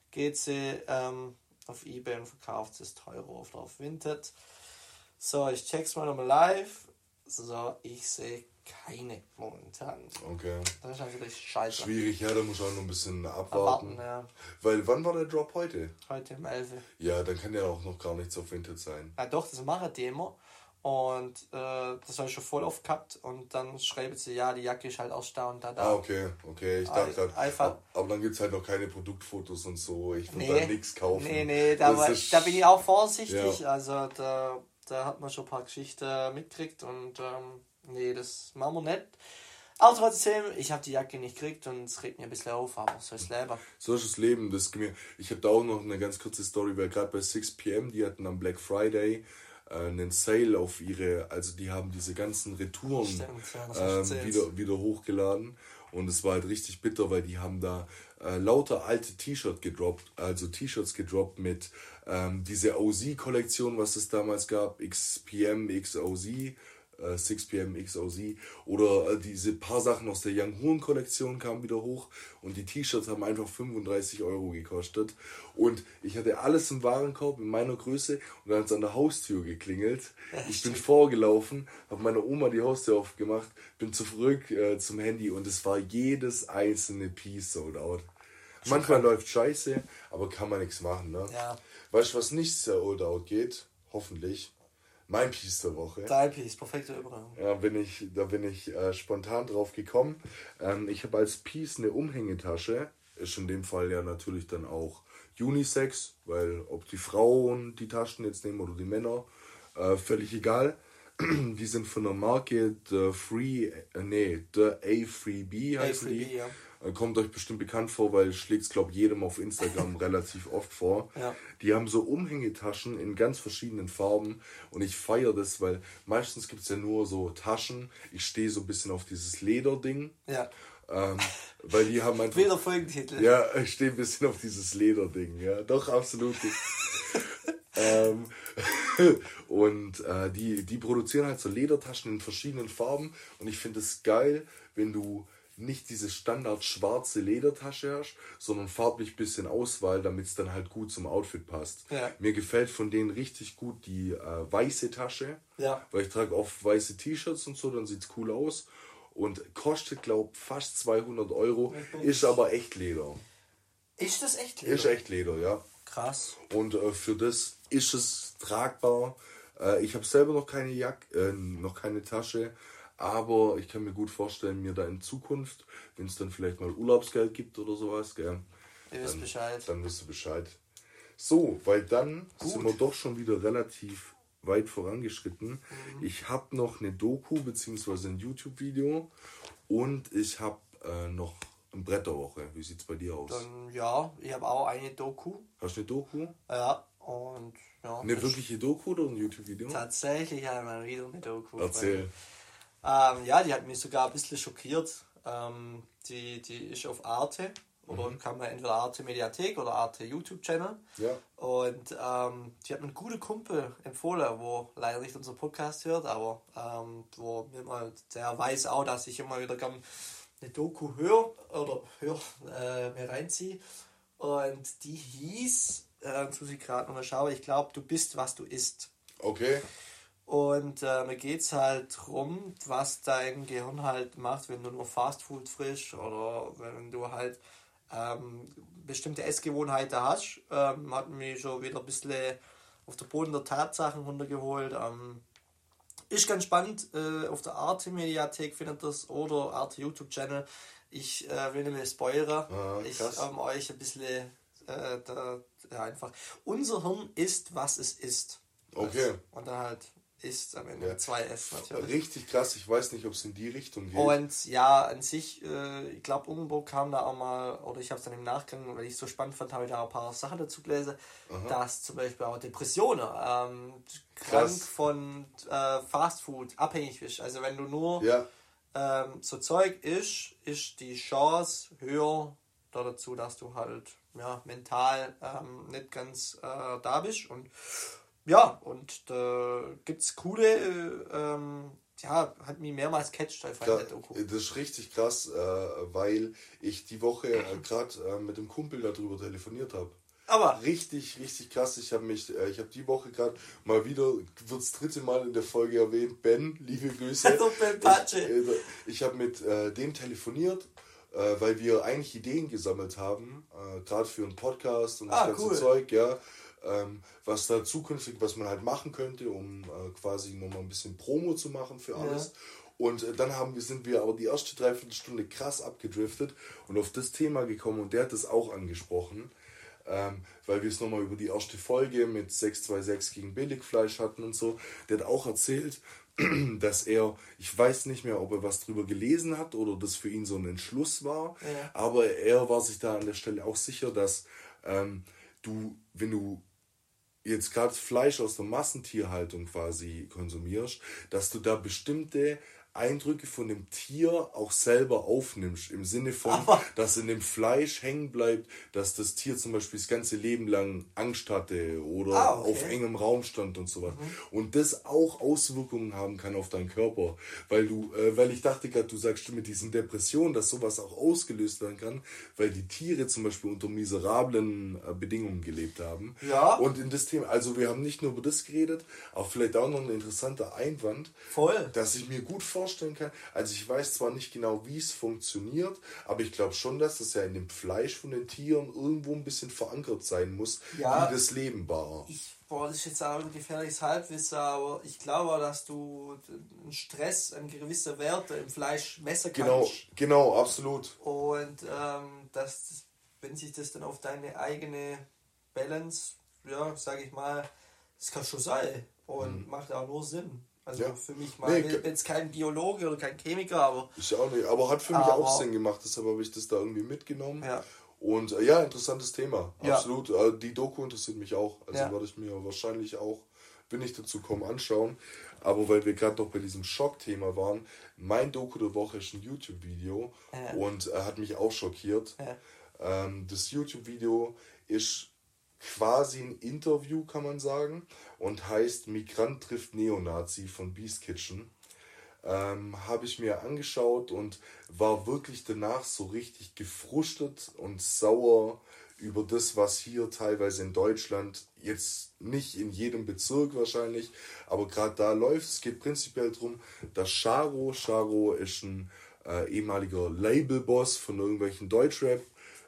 geht sie ähm, auf Ebay und verkauft es teurer auf, auf Vinted. So, ich check's mal nochmal live. so, ich sehe keine momentan. Okay. Das ist natürlich scheiße. Schwierig, ja, da muss man auch noch ein bisschen abwarten. Erwarten, ja. Weil, wann war der Drop heute? Heute um 11. Ja, dann kann ja auch noch gar nichts auf Vinted sein. Ja, doch, das machen die immer. Und äh, das habe ich schon voll oft gehabt. Und dann schreiben sie, ja, die Jacke ist halt erst da und da da. Ah, okay, okay. Ich dachte gerade, einfach- aber dann gibt es halt noch keine Produktfotos und so. Ich würde Nee. da nichts kaufen. Nee, nee, da, war, da bin ich auch vorsichtig. Ja. Also da, da hat man schon ein paar Geschichten mitgekriegt und ähm, nee, das machen wir nicht. Aber trotzdem, ich habe die Jacke nicht gekriegt und es regt mir ein bisschen auf, aber so ist Leben. So ist das Leben. Das ist mir, ich habe da auch noch eine ganz kurze Story, weil gerade bei 6pm, die hatten am Black Friday einen Sale auf ihre, also die haben diese ganzen Retouren Stimmt, ja, ähm, wieder, wieder hochgeladen. Und es war halt richtig bitter, weil die haben da äh, lauter alte T-Shirts gedroppt, also T-Shirts gedroppt mit ähm, diese OZ-Kollektion, was es damals gab, XPM, XOZ, äh, 6pm XOZ oder äh, diese paar Sachen aus der Young Horn Kollektion kamen wieder hoch und die T-Shirts haben einfach 35 Euro gekostet und ich hatte alles im Warenkorb in meiner Größe und dann hat es an der Haustür geklingelt. Ich bin vorgelaufen, habe meiner Oma die Haustür aufgemacht, bin zurück äh, zum Handy und es war jedes einzelne Piece sold out. Manchmal läuft scheiße, aber kann man nichts machen, ne? Ja. Weißt du, was nicht sold out geht? Hoffentlich. Mein Piece der Woche. Dein Piece, perfekte Übergang. Ja, bin ich, da bin ich äh, spontan drauf gekommen. Ähm, ich habe als Piece eine Umhängetasche. Ist in dem Fall ja natürlich dann auch Unisex, weil ob die Frauen die Taschen jetzt nehmen oder die Männer, äh, völlig egal. <clears throat> Die sind von der Marke The Free, äh, nee, The A3B heißen A3B, die. ja. Äh, Kommt euch bestimmt bekannt vor, weil schlägt es, glaube ich, jedem auf Instagram <laughs> relativ oft vor. Ja. Die haben so Umhängetaschen in ganz verschiedenen Farben und ich feiere das, weil meistens gibt es ja nur so Taschen. Ich stehe so ein bisschen auf dieses Lederding, Ja. ähm, weil die haben einfach. Wieder Folgentitel. Ja, ich stehe ein bisschen auf dieses Lederding, ja. Doch, absolut. <laughs> ähm, <laughs> und äh, die, die produzieren halt so Ledertaschen in verschiedenen Farben und ich finde es geil, wenn du nicht diese standard schwarze Ledertasche hast, sondern farblich bisschen Auswahl, damit es dann halt gut zum Outfit passt. Ja. Mir gefällt von denen richtig gut die äh, weiße Tasche, Ja. weil ich trage oft weiße T-Shirts und so, dann sieht's cool aus und kostet glaub fast 200 Euro, ist aber echt Leder. Ist das echt Leder? Ist echt Leder, ja. Krass. Und äh, für das ist es tragbar. Äh, ich habe selber noch keine Jack äh, noch keine Tasche, aber ich kann mir gut vorstellen, mir da in Zukunft, wenn es dann vielleicht mal Urlaubsgeld gibt oder sowas, gell, Ihr wisst Bescheid. dann wisst ihr Bescheid. So, weil dann Gut. sind wir doch schon wieder relativ weit vorangeschritten. Mhm. Ich habe noch eine Doku bzw. ein YouTube-Video und ich habe äh, noch ein Brett der Woche. Wie sieht's bei dir aus? Dann, ja, ich habe auch eine Doku. Hast du eine Doku? Ja, und ja. Eine wirkliche Doku oder ein YouTube-Video? Tatsächlich einmal wieder eine Doku. Erzähl. Ähm, ja, die hat mich sogar ein bisschen schockiert. Ähm, die, die ist auf Arte. Oder Mhm. kann man entweder Arte Mediathek oder Arte YouTube-Channel. Ja. Und ähm, die hat mir einen guten Kumpel empfohlen, wo leider nicht unser Podcast hört, aber ähm, wo mir mal, der weiß auch, dass ich immer wieder gern eine Doku höre oder hör, äh, mir reinziehe. Und die hieß, äh, muss ich gerade nochmal schauen, ich glaube, du bist, was du isst. Okay. Und äh, da geht es halt drum, was dein Gehirn halt macht, wenn du nur Fastfood frisch oder wenn du halt ähm, bestimmte Essgewohnheiten hast. Ähm, hat mich schon wieder ein bisschen auf der Boden der Tatsachen runtergeholt. Ähm, ist ganz spannend. Äh, auf der Arte Mediathek findet das oder Arte YouTube Channel. Ich äh, will nicht mehr spoilern. Ah, ich ähm, euch ein bisschen äh, da, ja, einfach. Unser Hirn ist, was es ist. Okay. Und dann halt ist am Ende Ja. 2S natürlich. Richtig krass. Ich weiß nicht, ob es in die Richtung geht. Und ja, an sich, äh, ich glaube, irgendwo kam da auch mal, oder ich habe es dann im Nachgang, weil ich es so spannend fand, habe ich da ein paar Sachen dazu gelesen, dass zum Beispiel auch Depressionen ähm, krank von äh, Fastfood abhängig ist. Also wenn du nur ja. ähm, so Zeug isst, ist die Chance höher dazu, dass du halt ja, mental ähm, nicht ganz äh, da bist. Und ja, und da gibt es coole, äh, ähm, ja, hat mich mehrmals catcht einfach Da, in der Doku. das ist richtig krass, äh, weil ich die Woche äh, gerade äh, mit dem Kumpel darüber telefoniert habe. Aber. Richtig, richtig krass. Ich habe mich, äh, ich habe die Woche gerade mal wieder, wird das dritte Mal in der Folge erwähnt, Ben, liebe Grüße. Also ben Patsche. Ich, äh, ich habe mit äh, dem telefoniert, äh, weil wir eigentlich Ideen gesammelt haben, äh, gerade für einen Podcast und das ah, ganze cool. Zeug, ja. Ähm, was da zukünftig, was man halt machen könnte, um äh, quasi nochmal ein bisschen Promo zu machen für alles. Ja. Und äh, dann haben, sind wir aber die erste Dreiviertelstunde krass abgedriftet und auf das Thema gekommen und der hat das auch angesprochen, ähm, weil wir es nochmal über die erste Folge mit 626 gegen Billigfleisch hatten und so. Der hat auch erzählt, <clears throat> dass er, ich weiß nicht mehr, ob er was drüber gelesen hat oder das für ihn so ein Entschluss war, ja. aber er war sich da an der Stelle auch sicher, dass ähm, du, wenn du jetzt gerade Fleisch aus der Massentierhaltung quasi konsumierst, dass du da bestimmte Eindrücke von dem Tier auch selber aufnimmst. Im Sinne von, Aber dass in dem Fleisch hängen bleibt, dass das Tier zum Beispiel das ganze Leben lang Angst hatte oder ah, okay. auf engem Raum stand und so was. Mhm. Und das auch Auswirkungen haben kann auf deinen Körper. Weil du, äh, weil ich dachte gerade, du sagst mit diesen Depressionen, dass sowas auch ausgelöst werden kann, weil die Tiere zum Beispiel unter miserablen äh, Bedingungen gelebt haben. Ja. Und in das Thema, also wir haben nicht nur über das geredet, auch vielleicht auch noch ein interessanter Einwand. Voll. Dass ich mir gut vorstelle, vorstellen kann. Also ich weiß zwar nicht genau, wie es funktioniert, aber ich glaube schon, dass das ja in dem Fleisch von den Tieren irgendwo ein bisschen verankert sein muss, ja, wie das Leben war. Ich, ist jetzt auch ein gefährliches Halbwissen, aber ich glaube, dass du einen Stress, ein gewisser Werte im Fleisch messen genau, kannst. Genau, genau, absolut. Und ähm, dass, wenn sich das dann auf deine eigene Balance, ja, sage ich mal, das kann schon sein und mhm. macht auch nur Sinn. Also ja. für mich mal, nee, bin jetzt kein Biologe oder kein Chemiker, aber. Ich auch nicht, aber hat für mich auch Sinn gemacht, deshalb habe ich das da irgendwie mitgenommen. Ja. Und äh, ja, interessantes Thema. Ja. Absolut. Äh, die Doku interessiert mich auch. Also ja. werde ich mir wahrscheinlich auch, wenn ich dazu komme, anschauen. Aber weil wir gerade noch bei diesem Schockthema waren, mein Doku der Woche ist ein YouTube-Video und äh, hat mich auch schockiert. Ähm, das YouTube-Video ist quasi ein Interview, kann man sagen, und heißt Migrant trifft Neonazi von Beast Kitchen. Ähm, habe ich mir angeschaut und war wirklich danach so richtig gefrustet und sauer über das, was hier teilweise in Deutschland, jetzt nicht in jedem Bezirk wahrscheinlich, aber gerade da läuft. Es geht prinzipiell darum, dass Charo, Charo ist ein äh, ehemaliger Labelboss von irgendwelchen Deutschrap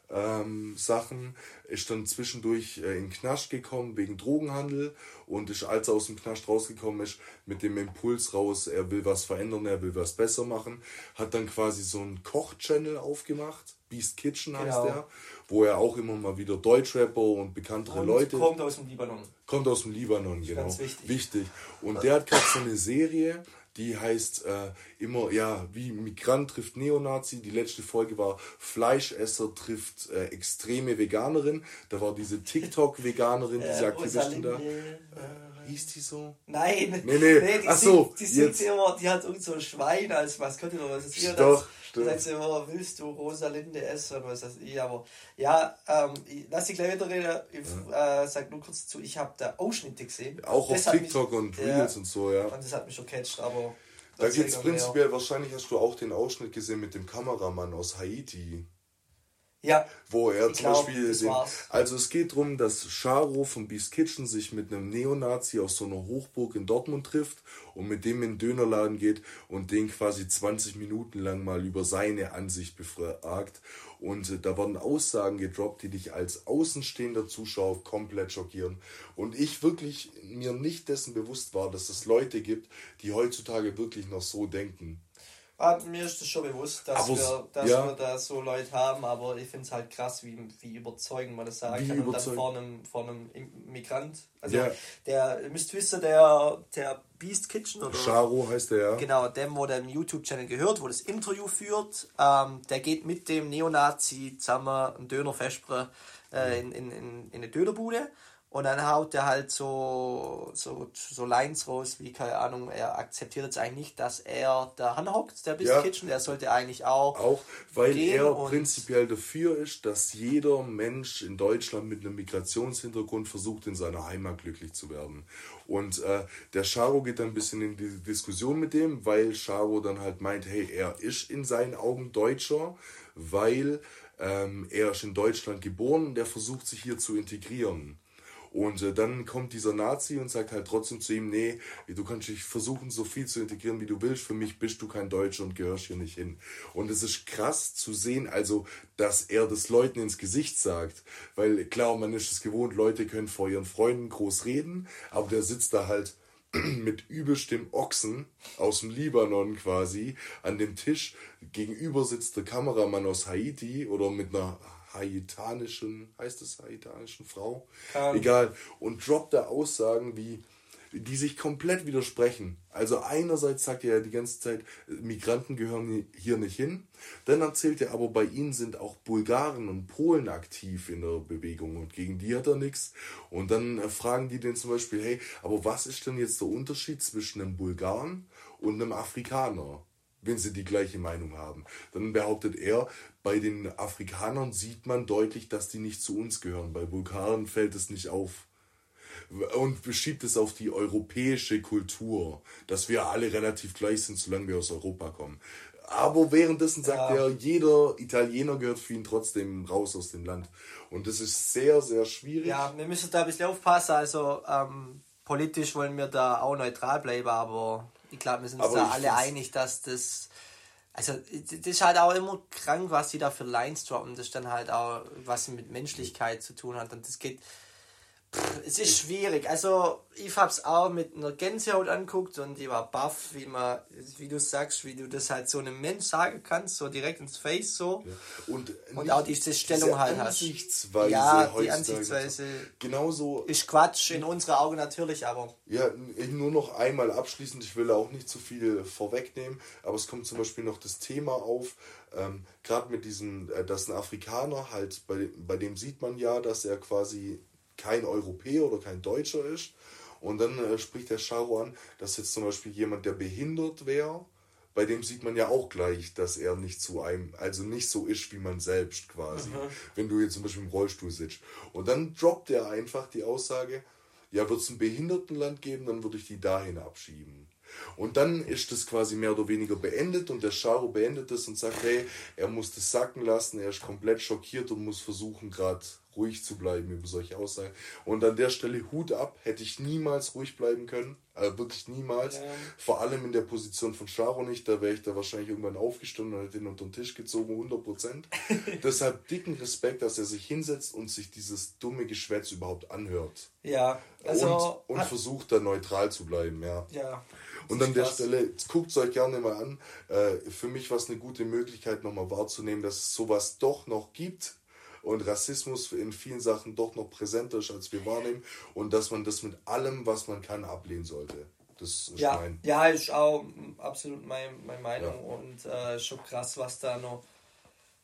ähm, Sachen, ist dann zwischendurch äh, in den Knast gekommen wegen Drogenhandel und ist, als er aus dem Knast rausgekommen ist, mit dem Impuls raus, er will was verändern, er will was besser machen, hat dann quasi so einen Koch-Channel aufgemacht, Beast Kitchen heißt genau. der, wo er auch immer mal wieder Deutschrapper und bekanntere und Leute. Kommt aus dem Libanon. Kommt aus dem Libanon, genau. Ganz wichtig. wichtig. Und der hat gerade so eine Serie, die heißt äh, immer, ja, wie Migrant trifft Neonazi. Die letzte Folge war Fleischesser trifft äh, extreme Veganerin. Da war diese TikTok-Veganerin, diese äh, Aktivistin da. Hieß die so? Nein. Nee, nee. nee die Ach so, die, singt immer, die hat irgend so ein Schwein als Maskottchen oder was ist das? Doch. Stimmt. Sagt immer, willst du Rosalinde essen oder was weiß ich, aber ja, ähm, lass dich gleich wieder reden. Ich ja. äh, sag nur kurz zu, ich habe da Ausschnitte gesehen. Auch das auf TikTok mich, und Reels ja, und so, ja. Und das hat mich schon catcht, aber. Da geht es prinzipiell, wahrscheinlich hast du auch den Ausschnitt gesehen mit dem Kameramann aus Haiti. Ja. Wo er zum glaub, Beispiel. Den, also es geht darum, dass Charo von Beast Kitchen sich mit einem Neonazi aus so einer Hochburg in Dortmund trifft und mit dem in den Dönerladen geht und den quasi 20 Minuten lang mal über seine Ansicht befragt. Und äh, da werden Aussagen gedroppt, die dich als außenstehender Zuschauer komplett schockieren. Und ich wirklich mir nicht dessen bewusst war, dass es Leute gibt, die heutzutage wirklich noch so denken. Ah, mir ist das schon bewusst, dass, wir, dass ja. wir da so Leute haben, aber ich finde es halt krass, wie, wie überzeugend man das sagen wie kann. Und dann vor einem, vor einem Migrant. Also ja. der, ihr müsst wissen, der, der Beast Kitchen oder. Charo heißt der, ja. Genau, dem, wo der im YouTube-Channel gehört, wo das Interview führt, ähm, der geht mit dem Neonazi zusammen einen Döner festbrechen äh, in, in, in, in eine Dönerbude. Und dann haut er halt so, so, so Lines raus, wie, keine Ahnung, er akzeptiert jetzt eigentlich nicht, dass er da anhockt, der Biss ja. Kitchen, der sollte eigentlich auch. Auch, weil er prinzipiell dafür ist, dass jeder Mensch in Deutschland mit einem Migrationshintergrund versucht, in seiner Heimat glücklich zu werden. Und äh, der Charo geht dann ein bisschen in die Diskussion mit dem, weil Charo dann halt meint, hey, er ist in seinen Augen Deutscher, weil ähm, er ist in Deutschland geboren, der versucht sich hier zu integrieren. Und äh, dann kommt dieser Nazi und sagt halt trotzdem zu ihm, nee, du kannst dich versuchen, so viel zu integrieren, wie du willst. Für mich bist du kein Deutscher und gehörst hier nicht hin. Und es ist krass zu sehen, also, dass er das Leuten ins Gesicht sagt. Weil klar, man ist es gewohnt, Leute können vor ihren Freunden groß reden, aber der sitzt da halt <clears throat> mit übelstem Ochsen aus dem Libanon quasi an dem Tisch. Gegenüber sitzt der Kameramann aus Haiti oder mit einer haitanischen, heißt es haitanischen Frau? Kann. Egal. Und droppt da Aussagen wie, die sich komplett widersprechen. Also einerseits sagt er ja die ganze Zeit, Migranten gehören hier nicht hin. Dann erzählt er aber, bei ihnen sind auch Bulgaren und Polen aktiv in der Bewegung und gegen die hat er nichts. Und dann fragen die den zum Beispiel, hey, aber was ist denn jetzt der Unterschied zwischen einem Bulgaren und einem Afrikaner? Wenn sie die gleiche Meinung haben. Dann behauptet er, bei den Afrikanern sieht man deutlich, dass die nicht zu uns gehören. Bei Bulgaren fällt es nicht auf. Und beschiebt es auf die europäische Kultur, dass wir alle relativ gleich sind, solange wir aus Europa kommen. Aber währenddessen sagt ja. er, jeder Italiener gehört für ihn trotzdem raus aus dem Land. Und das ist sehr, sehr schwierig. Ja, wir müssen da ein bisschen aufpassen. Also ähm, politisch wollen wir da auch neutral bleiben, aber ich glaube, wir sind uns da alle einig, dass das. Also, das ist halt auch immer krank, was sie da für Lines droppen. Das ist dann halt auch, was mit Menschlichkeit zu tun hat. Und das geht es ist schwierig. Also, ich habe es auch mit einer Gänsehaut anguckt und die war baff, wie man, wie du sagst, wie du das halt so einem Mensch sagen kannst, so direkt ins Face so. Ja. Und, und auch diese Stellung diese halt Ansichtsweise Ja, die Ansichtsweise. Genauso. Ist Quatsch in unserer Augen natürlich, aber. Ja, nur noch einmal abschließend, ich will auch nicht zu viel vorwegnehmen, aber es kommt zum Beispiel noch das Thema auf, ähm, gerade mit diesem, äh, dass ein Afrikaner halt, bei, bei dem sieht man ja, dass er quasi kein Europäer oder kein Deutscher ist. Und dann äh, spricht der Charo an, dass jetzt zum Beispiel jemand, der behindert wäre, bei dem sieht man ja auch gleich, dass er nicht zu einem, also nicht so ist wie man selbst quasi. Aha. Wenn du jetzt zum Beispiel im Rollstuhl sitzt. Und dann droppt er einfach die Aussage, ja, wird es ein Behindertenland geben, dann würde ich die dahin abschieben. Und dann ist das quasi mehr oder weniger beendet und der Charo beendet das und sagt, hey, er muss das sacken lassen, er ist komplett schockiert und muss versuchen, gerade ruhig zu bleiben über solche Aussagen. Und an der Stelle Hut ab, hätte ich niemals ruhig bleiben können. Also wirklich niemals. Ja. Vor allem in der Position von Charo nicht. Da wäre ich da wahrscheinlich irgendwann aufgestanden und hätte ihn unter den Tisch gezogen, 100%. <laughs> Deshalb dicken Respekt, dass er sich hinsetzt und sich dieses dumme Geschwätz überhaupt anhört. Ja. Also, und, und versucht da neutral zu bleiben, ja. Ja. Und an der. Stelle, guckt es euch gerne mal an. Äh, für mich war es eine gute Möglichkeit, nochmal wahrzunehmen, dass es sowas doch noch gibt und Rassismus in vielen Sachen doch noch präsenter ist, als wir wahrnehmen und dass man das mit allem, was man kann, ablehnen sollte. Das ist ja, mein ja, ist auch absolut meine, meine Meinung ja. und äh, schon krass, was da noch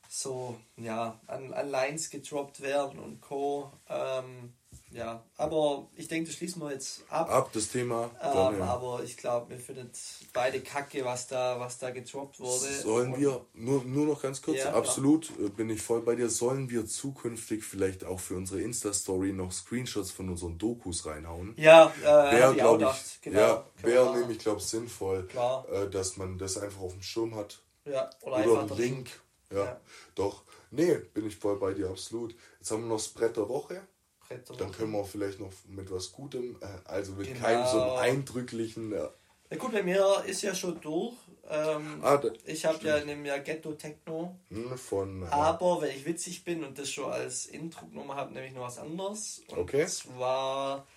so ja, an, an Lines gedroppt werden und Co. Ähm, ja, aber ich denke, das schließen wir jetzt ab. Ab das Thema. Ähm, ja. Aber ich glaube, wir finden beide Kacke, was da, was da gedroppt wurde. Sollen wir, nur, nur noch ganz kurz, ja, absolut, ja. Äh, bin ich voll bei dir, sollen wir zukünftig vielleicht auch für unsere Insta-Story noch Screenshots von unseren Dokus reinhauen? Ja, äh, wäre, glaube ich, genau, ja, wäre nämlich, glaube ich, sinnvoll, äh, dass man das einfach auf dem Schirm hat. Ja, oder, oder einen Link. Ja, doch. Nee, bin ich voll bei dir, absolut. Jetzt haben wir noch das Brett der Woche. Dann können wir vielleicht noch mit was Gutem, äh, also mit genau. keinem so einem eindrücklichen. Ja. Na gut, bei mir ist ja schon durch. Ähm, ah, da, ich habe ja in Jahr Ghetto Techno. Hm, von, aber wenn ich witzig bin und das schon als Intro-Nummer habe, nämlich noch was anderes. Und okay. zwar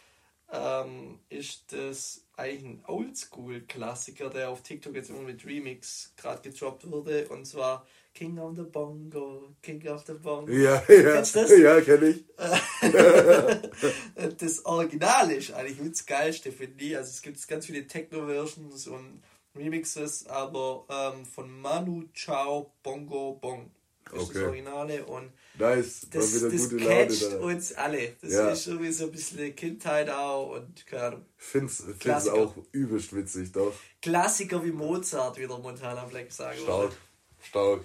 ähm, ist das eigentlich ein Oldschool-Klassiker, der auf TikTok jetzt immer mit Remix gerade gedroppt wurde. Und zwar King of the Bongo, King of the Bongo. Ja, ja. Kennst du das? Ja, kenn ich. <laughs> das Original ist eigentlich mit das Geilste, finde ich. Also es gibt ganz viele Techno-Versions und Remixes, aber ähm, von Manu Chao Bongo Bong ist okay. das Originale und nice. das, das gute catcht da. uns alle. Das ja. ist irgendwie so ein bisschen Kindheit auch und keine Ahnung. Find's, find's auch übelst witzig, doch. Klassiker wie Mozart, wie der Montana Black sagen Stark, würde. stark.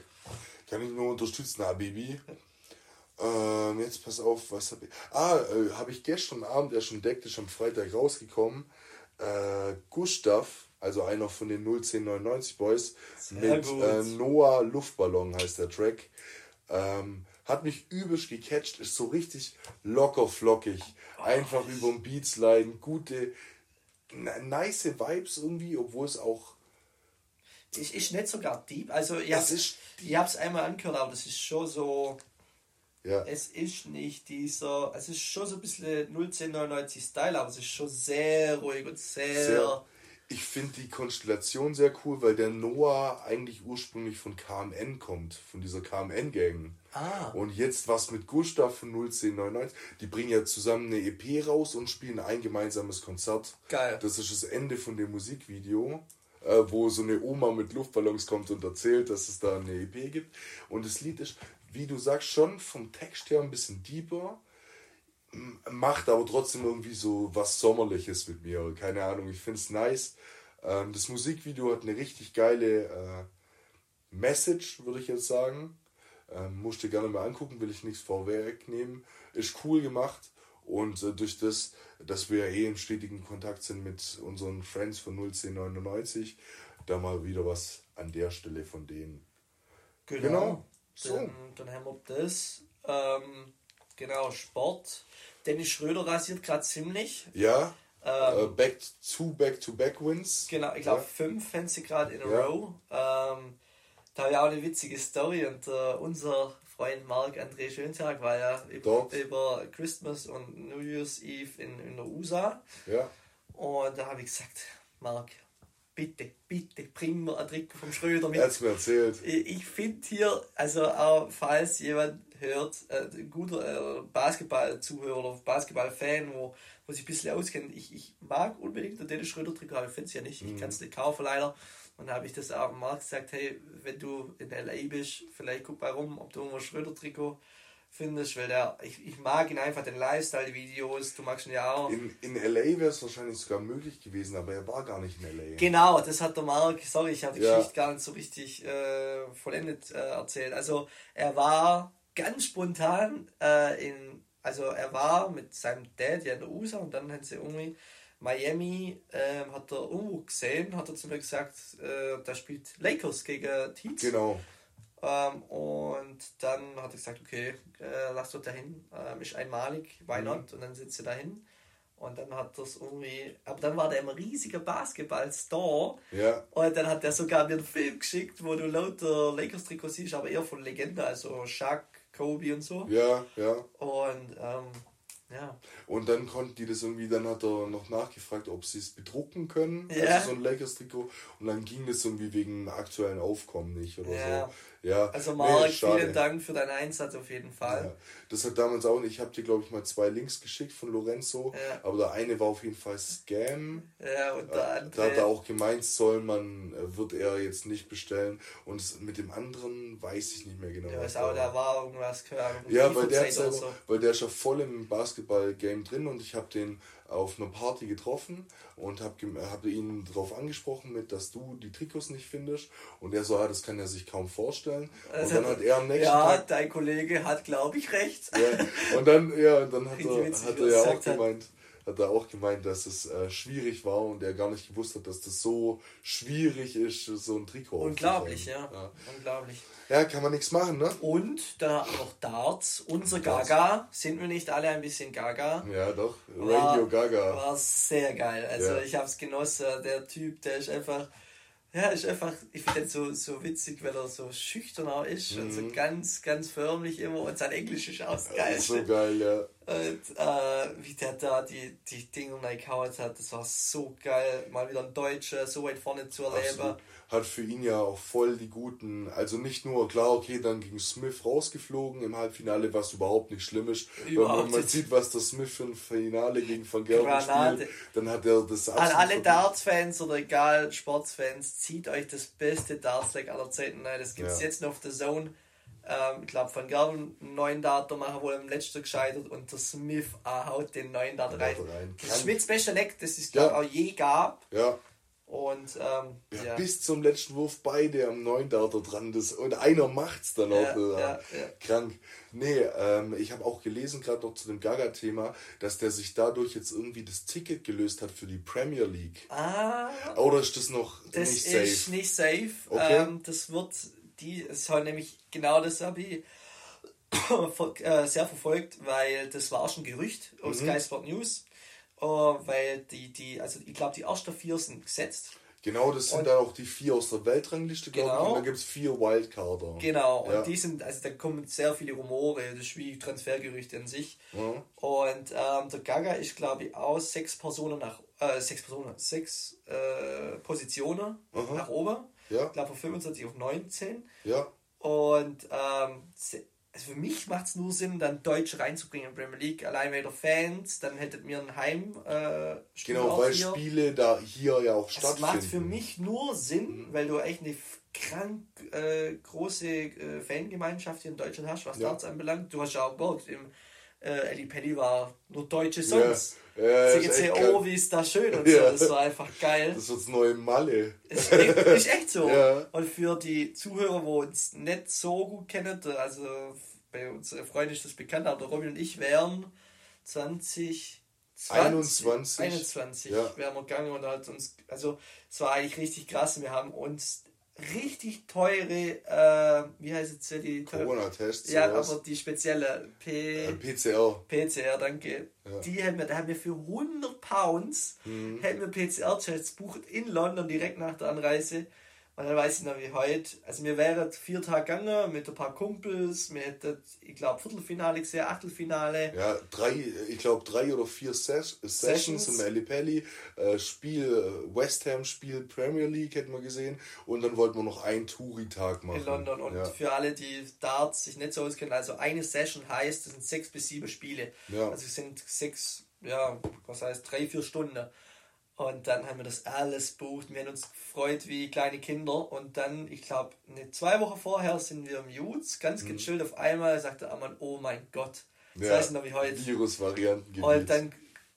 Kann ich nur unterstützen, Habibi. Ähm, jetzt pass auf, was habe ich. Ah, äh, habe ich gestern Abend ja schon entdeckt, ist am Freitag rausgekommen. Äh, Gustav, also einer von den 01099 Boys, Sehr mit äh, Noah Luftballon heißt der Track. Ähm, hat mich übelst gecatcht, ist so richtig locker flockig. Einfach über den Beat sliden, gute, nice Vibes irgendwie, obwohl es auch. Ich, ist nicht sogar deep. Also, ich ich hab's einmal angehört, aber das ist schon so. Ja. Es ist nicht dieser. Es ist schon so ein bisschen 01099 Style, aber es ist schon sehr ruhig und sehr. sehr ich finde die Konstellation sehr cool, weil der Noah eigentlich ursprünglich von KMN kommt, von dieser KMN-Gang. Ah. Und jetzt was mit Gustav von 01099. Die bringen ja zusammen eine EP raus und spielen ein gemeinsames Konzert. Geil. Das ist das Ende von dem Musikvideo, äh, wo so eine Oma mit Luftballons kommt und erzählt, dass es da eine EP gibt. Und das Lied ist, wie du sagst, schon vom Text her ein bisschen deeper macht aber trotzdem irgendwie so was Sommerliches mit mir. Keine Ahnung, ich finde es nice. Ähm, das Musikvideo hat eine richtig geile äh, Message, würde ich jetzt sagen. Ähm, musst du gerne mal angucken, will ich nichts vorwegnehmen. Ist cool gemacht und äh, durch das, dass wir eh im stetigen Kontakt sind mit unseren Friends von 01099, da mal wieder was an der Stelle von denen. Genau. genau. So. Dann, dann haben wir das. Ähm, genau, Sport. Dennis Schröder rasiert gerade ziemlich. Ja. Ähm, uh, back two Back-to-Back-Wins. Genau, ich glaube ja. fünf sie gerade in a ja. row. Ähm, da habe ich auch eine witzige Story und uh, unser Freund Marc André Schöntag war ja über, über, Christmas und New Year's Eve in, in der USA. Ja. Und da habe ich gesagt, Marc, bitte, bitte, bring mir ein Trick vom Schröder mit. Er hat mir erzählt. Ich, finde hier, also auch falls jemand hört, äh, ein guter äh, Basketball-Zuhörer oder Basketball-Fan, wo, wo sich ein bisschen auskennt, ich, ich mag unbedingt den Dennis Schröder-Trikot, aber ich finde es ja nicht. Mhm. Ich kann es nicht kaufen leider. Und da habe ich das auch Marc gesagt, hey, wenn du in LA bist, vielleicht guck mal rum, ob du ein Schröder-Trikot findest, weil der, ich, ich mag ihn einfach, den Lifestyle, Videos, du magst ihn ja auch. In, in LA wäre es wahrscheinlich sogar möglich gewesen, aber er war gar nicht in LA. Genau, das hat der Marc, sorry, ich habe die ja. Geschichte gar nicht so richtig äh, vollendet äh, erzählt. Also er war ganz spontan äh, in, also er war mit seinem Dad ja in der USA und dann haben sie irgendwie Miami äh, hat er irgendwo gesehen, hat er zu mir gesagt, äh, da spielt Lakers gegen Teams. Genau. Ähm, und dann hat er gesagt, okay, äh, lass dort dahin, ähm, ist einmalig, why mhm. not? Und dann sitzt er dahin. Und dann hat das irgendwie, aber dann war der im riesiger Basketball-Store. Ja. Und dann hat er sogar mir einen Film geschickt, wo du lauter Lakers-Trikots siehst, aber eher von Legende, also Shaq, Kobe und so. Ja, ja. Und ähm, ja. Und dann konnten die das irgendwie, dann hat er noch nachgefragt, ob sie es bedrucken können, ja. also so ein Lakers-Trikot. Und dann ging das irgendwie wegen aktuellen Aufkommen nicht oder ja. so. Ja. Also Marc, nee, vielen Dank für deinen Einsatz auf jeden Fall. Ja. Das hat damals auch nicht, ich habe dir glaube ich mal zwei Links geschickt von Lorenzo, ja. aber der eine war auf jeden Fall Scam. Ja, und der andere. Da hat er auch gemeint, soll man, äh, wird er jetzt nicht bestellen. Und mit dem anderen weiß ich nicht mehr genau. Ja, weiß auch, da war irgendwas gehört. Ja, weil der, selber, so. weil der ist ja voll im Basketball-Game drin und ich habe den auf einer Party getroffen und habe hab ihn darauf angesprochen, mit, dass du die Trikots nicht findest. Und er so, ja, das kann er sich kaum vorstellen. Also, und dann hat er am nächsten ja, Tag. dein Kollege hat, glaube ich, recht. Ja, und dann, ja, und dann hat er, hat er ja auch gemeint, hat er auch gemeint, dass es äh, schwierig war und er gar nicht gewusst hat, dass das so schwierig ist, so ein Trikot Unglaublich, ja. ja. Unglaublich. Ja, kann man nichts machen, ne? Und da noch Darts. Unser Gaga. Sind wir nicht alle ein bisschen Gaga? Ja, doch. Radio war, Gaga. War sehr geil. Also ja. ich hab's genossen. Der Typ, der ist einfach ja, ist einfach, ich finde so, so witzig, weil er so schüchtern auch ist mhm. und so mhm. ganz, ganz förmlich immer und sein Englisch ist auch geil. So geil, ja. Und äh, wie der da die, die Dinge reingehauen hat, das war so geil, mal wieder ein Deutscher so weit vorne zu erleben. Absolut hat für ihn ja auch voll die guten, also nicht nur, klar, okay, dann gegen Smith rausgeflogen im Halbfinale, was überhaupt nicht schlimm ist. Überhaupt wenn man sieht, was der Smith für ein Finale gegen Van Gerben spielt, dann hat er das absolut... An alle Darts-Fans oder egal, Sportsfans, zieht euch das beste Darts-Leg aller Zeiten rein. Das gibt es ja. jetzt noch auf der Zone. Ähm, ich glaube, Van Gerben einen neuen Dart machen wohl im letzten gescheitert und der Smith ah, haut den neuen Dart rein. rein. Das ist mit beste Leg, das es ja. auch je gab. Ja. Und ähm, ja, ja. bis zum letzten Wurf beide am 9 da dran. Das, und einer macht's dann auch. Ja, krank. Nee, ähm, ich habe auch gelesen, gerade noch zu dem Gaga-Thema, dass der sich dadurch jetzt irgendwie das Ticket gelöst hat für die Premier League. Ah. Oder ist das noch das nicht safe? Das ist nicht safe. Okay. Ähm, das wird die, soll nämlich genau das habe ich <coughs> äh, sehr verfolgt, weil das war schon Gerücht auf mhm. Sky Sport News. Uh, weil die, die, also ich glaube, die ersten vier sind gesetzt. Genau, das sind und, dann auch die vier aus der Weltrangliste, glaube genau. ich. Und dann gibt es vier Wildcarder. Genau, und die sind, also da kommen sehr viele Rumore, das ist wie Transfergerüchte an sich. Mhm. Und ähm, der Gaga ist, glaube ich, auch sechs Personen nach, äh, sechs Personen, sechs äh, Positionen mhm. nach oben. Ja. Ich glaube von 25 auf 19. Ja. Und ähm, also für mich macht es nur Sinn, dann Deutsch reinzubringen in Premier League. Allein weil der Fans, dann hättet mir ein Heim. Äh, genau, weil hier. Spiele da hier ja auch stattfinden. Das macht für mich nur Sinn, mhm. weil du echt eine krank äh, große äh, Fangemeinschaft hier in Deutschland hast, was ja. Darts anbelangt. Du hast ja auch Gott im äh, Ellie Pelli war nur deutsche Songs. Ja. Ja, oh, wie ist das schön und <laughs> ja. so. Das war einfach geil. Das wird das neue Malle. Ist echt, ist echt so. <laughs> Ja. Und für die Zuhörer, wo uns nicht so gut kennen, also bei unseren Freunden ist das bekannt, aber Robin und ich wären 20, 20 21, 21 ja. wären wir gegangen und halt uns, also es war eigentlich richtig krass. Wir haben uns richtig teure, äh, wie heißt es die Corona-Tests? Ja, aber die spezielle P äh, PCR. PCR, danke. Ja. Die haben wir, da haben wir für 100 Pounds mhm. haben wir PCR-Tests bucht in London direkt nach der Anreise und dann weiß ich noch wie heute. Also wir wären vier Tage gegangen mit ein paar Kumpels. Wir hätten, ich glaube, Viertelfinale gesehen, Achtelfinale. Ja, drei, ich glaube drei oder vier Ses Sessions, im Ellipelli. Äh, Spiel äh, West Ham, Spiel Premier League hätten wir gesehen. Und dann wollten wir noch einen Touri-Tag machen. In London. Und ja. für alle, die Darts sich nicht so auskennen, also eine Session heißt, das sind sechs bis sieben Spiele. Ja. Also es sind sechs, ja, was heißt, drei, vier Stunden. Und dann haben wir das alles bucht. Wir haben uns gefreut wie kleine Kinder. Und dann, ich glaube, eine zwei Wochen vorher sind wir im Jutz, ganz mhm. gechillt. Auf einmal sagte der Ammann, oh mein Gott. Das ja, heißt noch wie heute. Virusvarianten. Und dann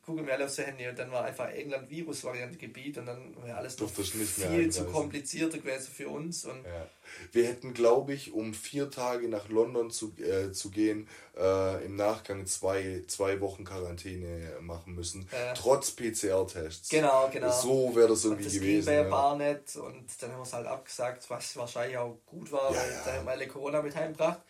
gucken wir alle aufs Handy und dann war einfach England Virusvariante Gebiet und dann wäre alles noch viel zu komplizierter gewesen für uns. Und ja. Wir hätten, glaube ich, um vier Tage nach London zu, äh, zu gehen, äh, im Nachgang zwei, zwei Wochen Quarantäne machen müssen, äh, trotz PCR-Tests. Genau, genau. So wäre das irgendwie das gewesen. Ging ja. nicht und dann haben wir es halt abgesagt, was wahrscheinlich auch gut war, ja, weil ja. da haben wir alle Corona mit heimgebracht.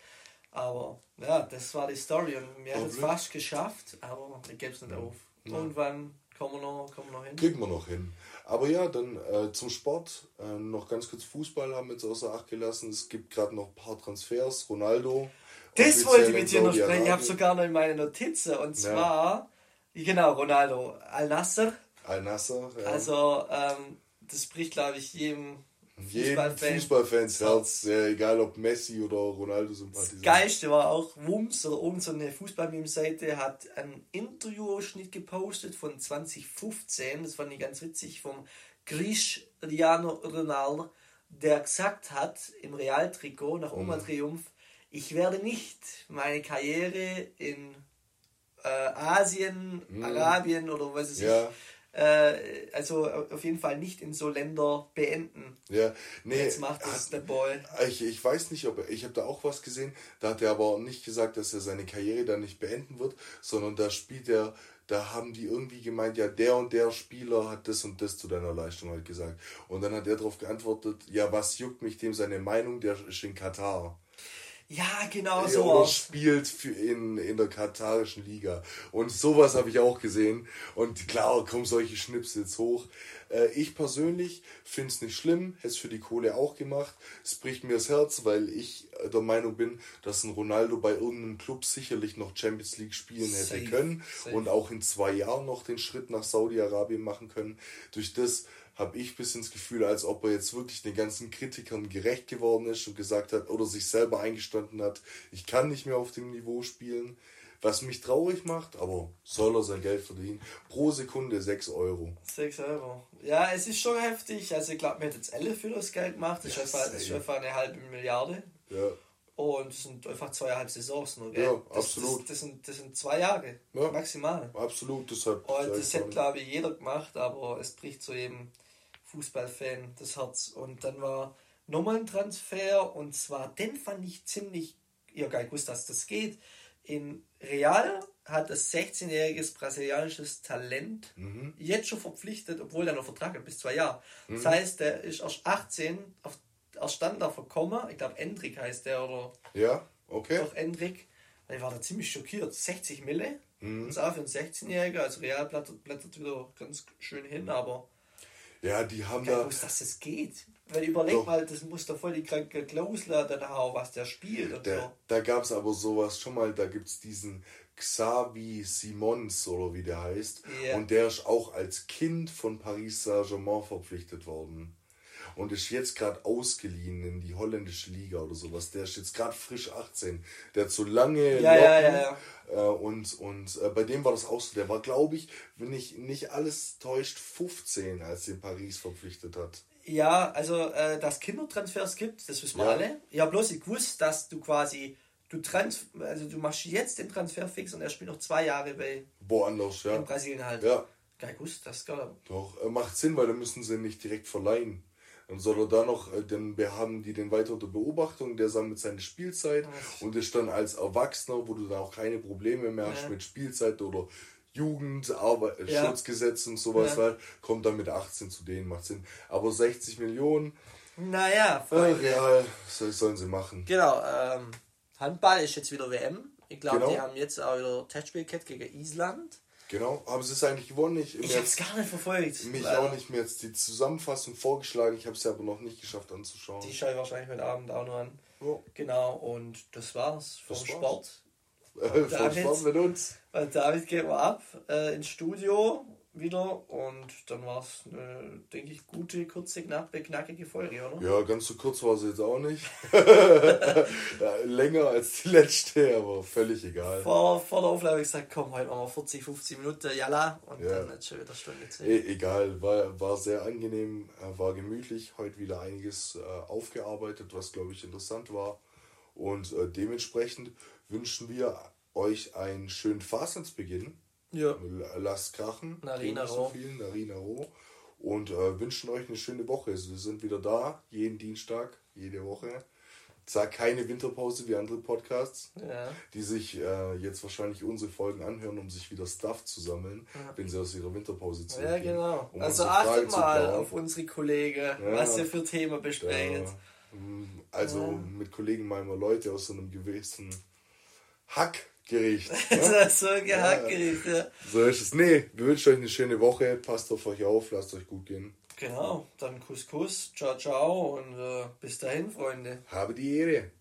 Aber ja, das war die Story und wir haben es fast geschafft, aber wir geben es nicht auf. Ja. Irgendwann kommen wir, noch, kommen wir noch hin. Kriegen wir noch hin. Aber ja, dann äh, zum Sport. Äh, noch ganz kurz Fußball haben wir jetzt außer Acht gelassen. Es gibt gerade noch ein paar Transfers. Ronaldo. Das wollte ich mit dir noch sprechen. Ich habe sogar noch in meine Notizen. Und zwar, ja. genau, Ronaldo. Al-Nasser. Al-Nasser, ja. Also, ähm, das spricht, glaube ich, jedem Fußballfan. Fußballfans Herz, ja, egal ob Messi oder Ronaldo sympathisant. Das Geilste war auch, Wums oder irgendeine so Fußballmeme-Seite hat einen Interviewausschnitt gepostet von 2015, das fand ich ganz witzig, vom Cristiano Ronaldo, der gesagt hat im Realtrikot nach Oma mhm. Triumph, ich werde nicht meine Karriere in äh, Asien, mhm. Arabien oder was weiß ja. Äh, also auf jeden Fall nicht in so Länder beenden. Ja, nee. Jetzt macht es der Boy. Ich, ich weiß nicht, ob er, ich habe da auch was gesehen, da hat er aber nicht gesagt, dass er seine Karriere dann nicht beenden wird, sondern da spielt er da haben die irgendwie gemeint, ja, der und der Spieler hat das und das zu deiner Leistung halt gesagt. Und dann hat er darauf geantwortet, ja, was juckt mich dem seine Meinung, der ist in Katar. Ja, genau so. Oder spielt für in, in der katarischen Liga. Und sowas habe ich auch gesehen. Und klar, kommen solche Schnipsel jetzt hoch. Äh, ich persönlich finde es nicht schlimm, hätte es für die Kohle auch gemacht. Es bricht mir das Herz, weil ich der Meinung bin, dass ein Ronaldo bei irgendeinem Club sicherlich noch Champions League spielen hätte Safe. können Safe. und auch in zwei Jahren noch den Schritt nach Saudi-Arabien machen können. Durch das habe ich ein bisschen das Gefühl, als ob er jetzt wirklich den ganzen Kritikern gerecht geworden ist und gesagt hat oder sich selber eingestanden hat, ich kann nicht mehr auf dem Niveau spielen. Was mich traurig macht, aber soll er sein Geld verdienen. Pro Sekunde 6 Euro. 6 Euro. Ja, es ist schon heftig. Also ich glaube, man hat jetzt 11 für das Geld gemacht. Das, ja, ist, einfach, das ist einfach eine halbe Milliarde. Ja. Und es sind einfach zweieinhalb Saisons nur, gell? Ja, das, absolut. Das, das, sind, das sind zwei Jahre, ja, maximal. Absolut, deshalb. Und das hätte, glaube ich, jeder gemacht, aber es bricht so eben Fußballfan das Herz. Und dann war nochmal ein Transfer und zwar, den fand ich ziemlich, ja geil, wusste, dass das geht. In Real hat das 16-jähriges brasilianisches Talent mhm. jetzt schon verpflichtet, obwohl er noch Vertrag hat bis zwei Jahre. Mhm. Das heißt, der ist erst 18 auf erst dann da verkommen. Ich glaube, Endrik heißt der oder. Ja, okay. Doch, Endrik. Ich war da ziemlich schockiert. 60 Mille. Mhm. Das auch für einen 16-Jährigen. Also Real blättert, blättert wieder ganz schön hin, aber. Ja, die haben da. Gewusst, dass das geht. Weil überleg doch. mal, das muss doch voll die kranke Klausel dann haben, was der spielt. Und da so. da gab es aber sowas schon mal, da gibt es diesen Xavi Simons oder wie der heißt. Yeah. Und der ist auch als Kind von Paris Saint-Germain verpflichtet worden und ist jetzt gerade ausgeliehen in die holländische Liga oder sowas. Der ist jetzt gerade frisch 18. Der hat so lange ja, Locken, ja, ja, ja. Äh, und, und äh, bei dem war das auch so. Der war, glaube ich, wenn ich nicht alles täuscht, 15, als den Paris verpflichtet hat. Ja, also äh, dass Kindertransfers gibt, das wissen wir ja. alle. Ja, bloß ich wusste, dass du quasi du trans also du machst jetzt den Transfer fix und er spielt noch zwei Jahre bei woanders, ja. In Brasilien halt. Ja. Geil, gewusst, das gar Doch, äh, macht Sinn, weil dann müssen sie nicht direkt verleihen. Dann soll er da noch, äh, dann haben die den weiter unter Beobachtung, der sammelt seine Spielzeit Was? und ist dann als Erwachsener, wo du dann auch keine Probleme mehr hast ja. mit Spielzeit oder Jugend, Arbeit, äh, ja. Schutzgesetz und sowas, ja. halt, kommt dann mit 18 zu denen, macht Sinn. Aber 60 Millionen. Naja, Freunde. Ja, das sollen sie machen. Genau, ähm, Handball ist jetzt wieder WM. Ich glaube, genau. die haben jetzt auch wieder Testspielkette gegen Island. Genau, aber es ist eigentlich gewonnen. Ich, ich habe es gar nicht verfolgt. Mich leider. auch nicht mehr jetzt die Zusammenfassung vorgeschlagen. Ich habe es aber noch nicht geschafft anzuschauen. Die schaue ich wahrscheinlich heute Abend auch noch an. Oh. Genau, und das war's vom das Sport. War's. <laughs> vom Sport mit uns. David geht mal ab äh, ins Studio wieder und dann war es eine, denke ich, gute, kurze, knappe, knackige Folge, oder? Ja, ganz so kurz war sie jetzt auch nicht. <laughs> Länger als die letzte, aber völlig egal. Vor, vor der Aufnahme habe ich gesagt, komm, heute machen wir 40, 50 Minuten, jalla, und ja. dann hat schon wieder Stunde Zeit. E egal, war, war sehr angenehm, äh, war gemütlich, heute wieder einiges äh, aufgearbeitet, was, glaube ich, interessant war. Und äh, dementsprechend wünschen wir euch einen schönen Fastensbeginn ja. Lasst krachen. Narina so viel, Narina Roh. Und äh, wünschen euch eine schöne Woche. Also wir sind wieder da, jeden Dienstag, jede Woche. Zwar keine Winterpause wie andere Podcasts, ja. die sich äh, jetzt wahrscheinlich unsere Folgen anhören, um sich wieder Stuff zu sammeln, ja. wenn sie aus ihrer Winterpause zurückgehen. Ja, genau. Um also achtet mal auf unsere Kollegen, ja. was sie für Themen besprechen. Also mit Kollegen meinen wir Leute aus so einem gewissen Hack Gericht. <laughs> Ne? so ein Gehackgericht, ja. So ist es. Nee, wir wünschen euch eine schöne Woche. Passt auf euch auf, lasst euch gut gehen. Genau, dann Kuss, Kuss, ciao, ciao und äh, bis dahin, Freunde. Habe die Ehre.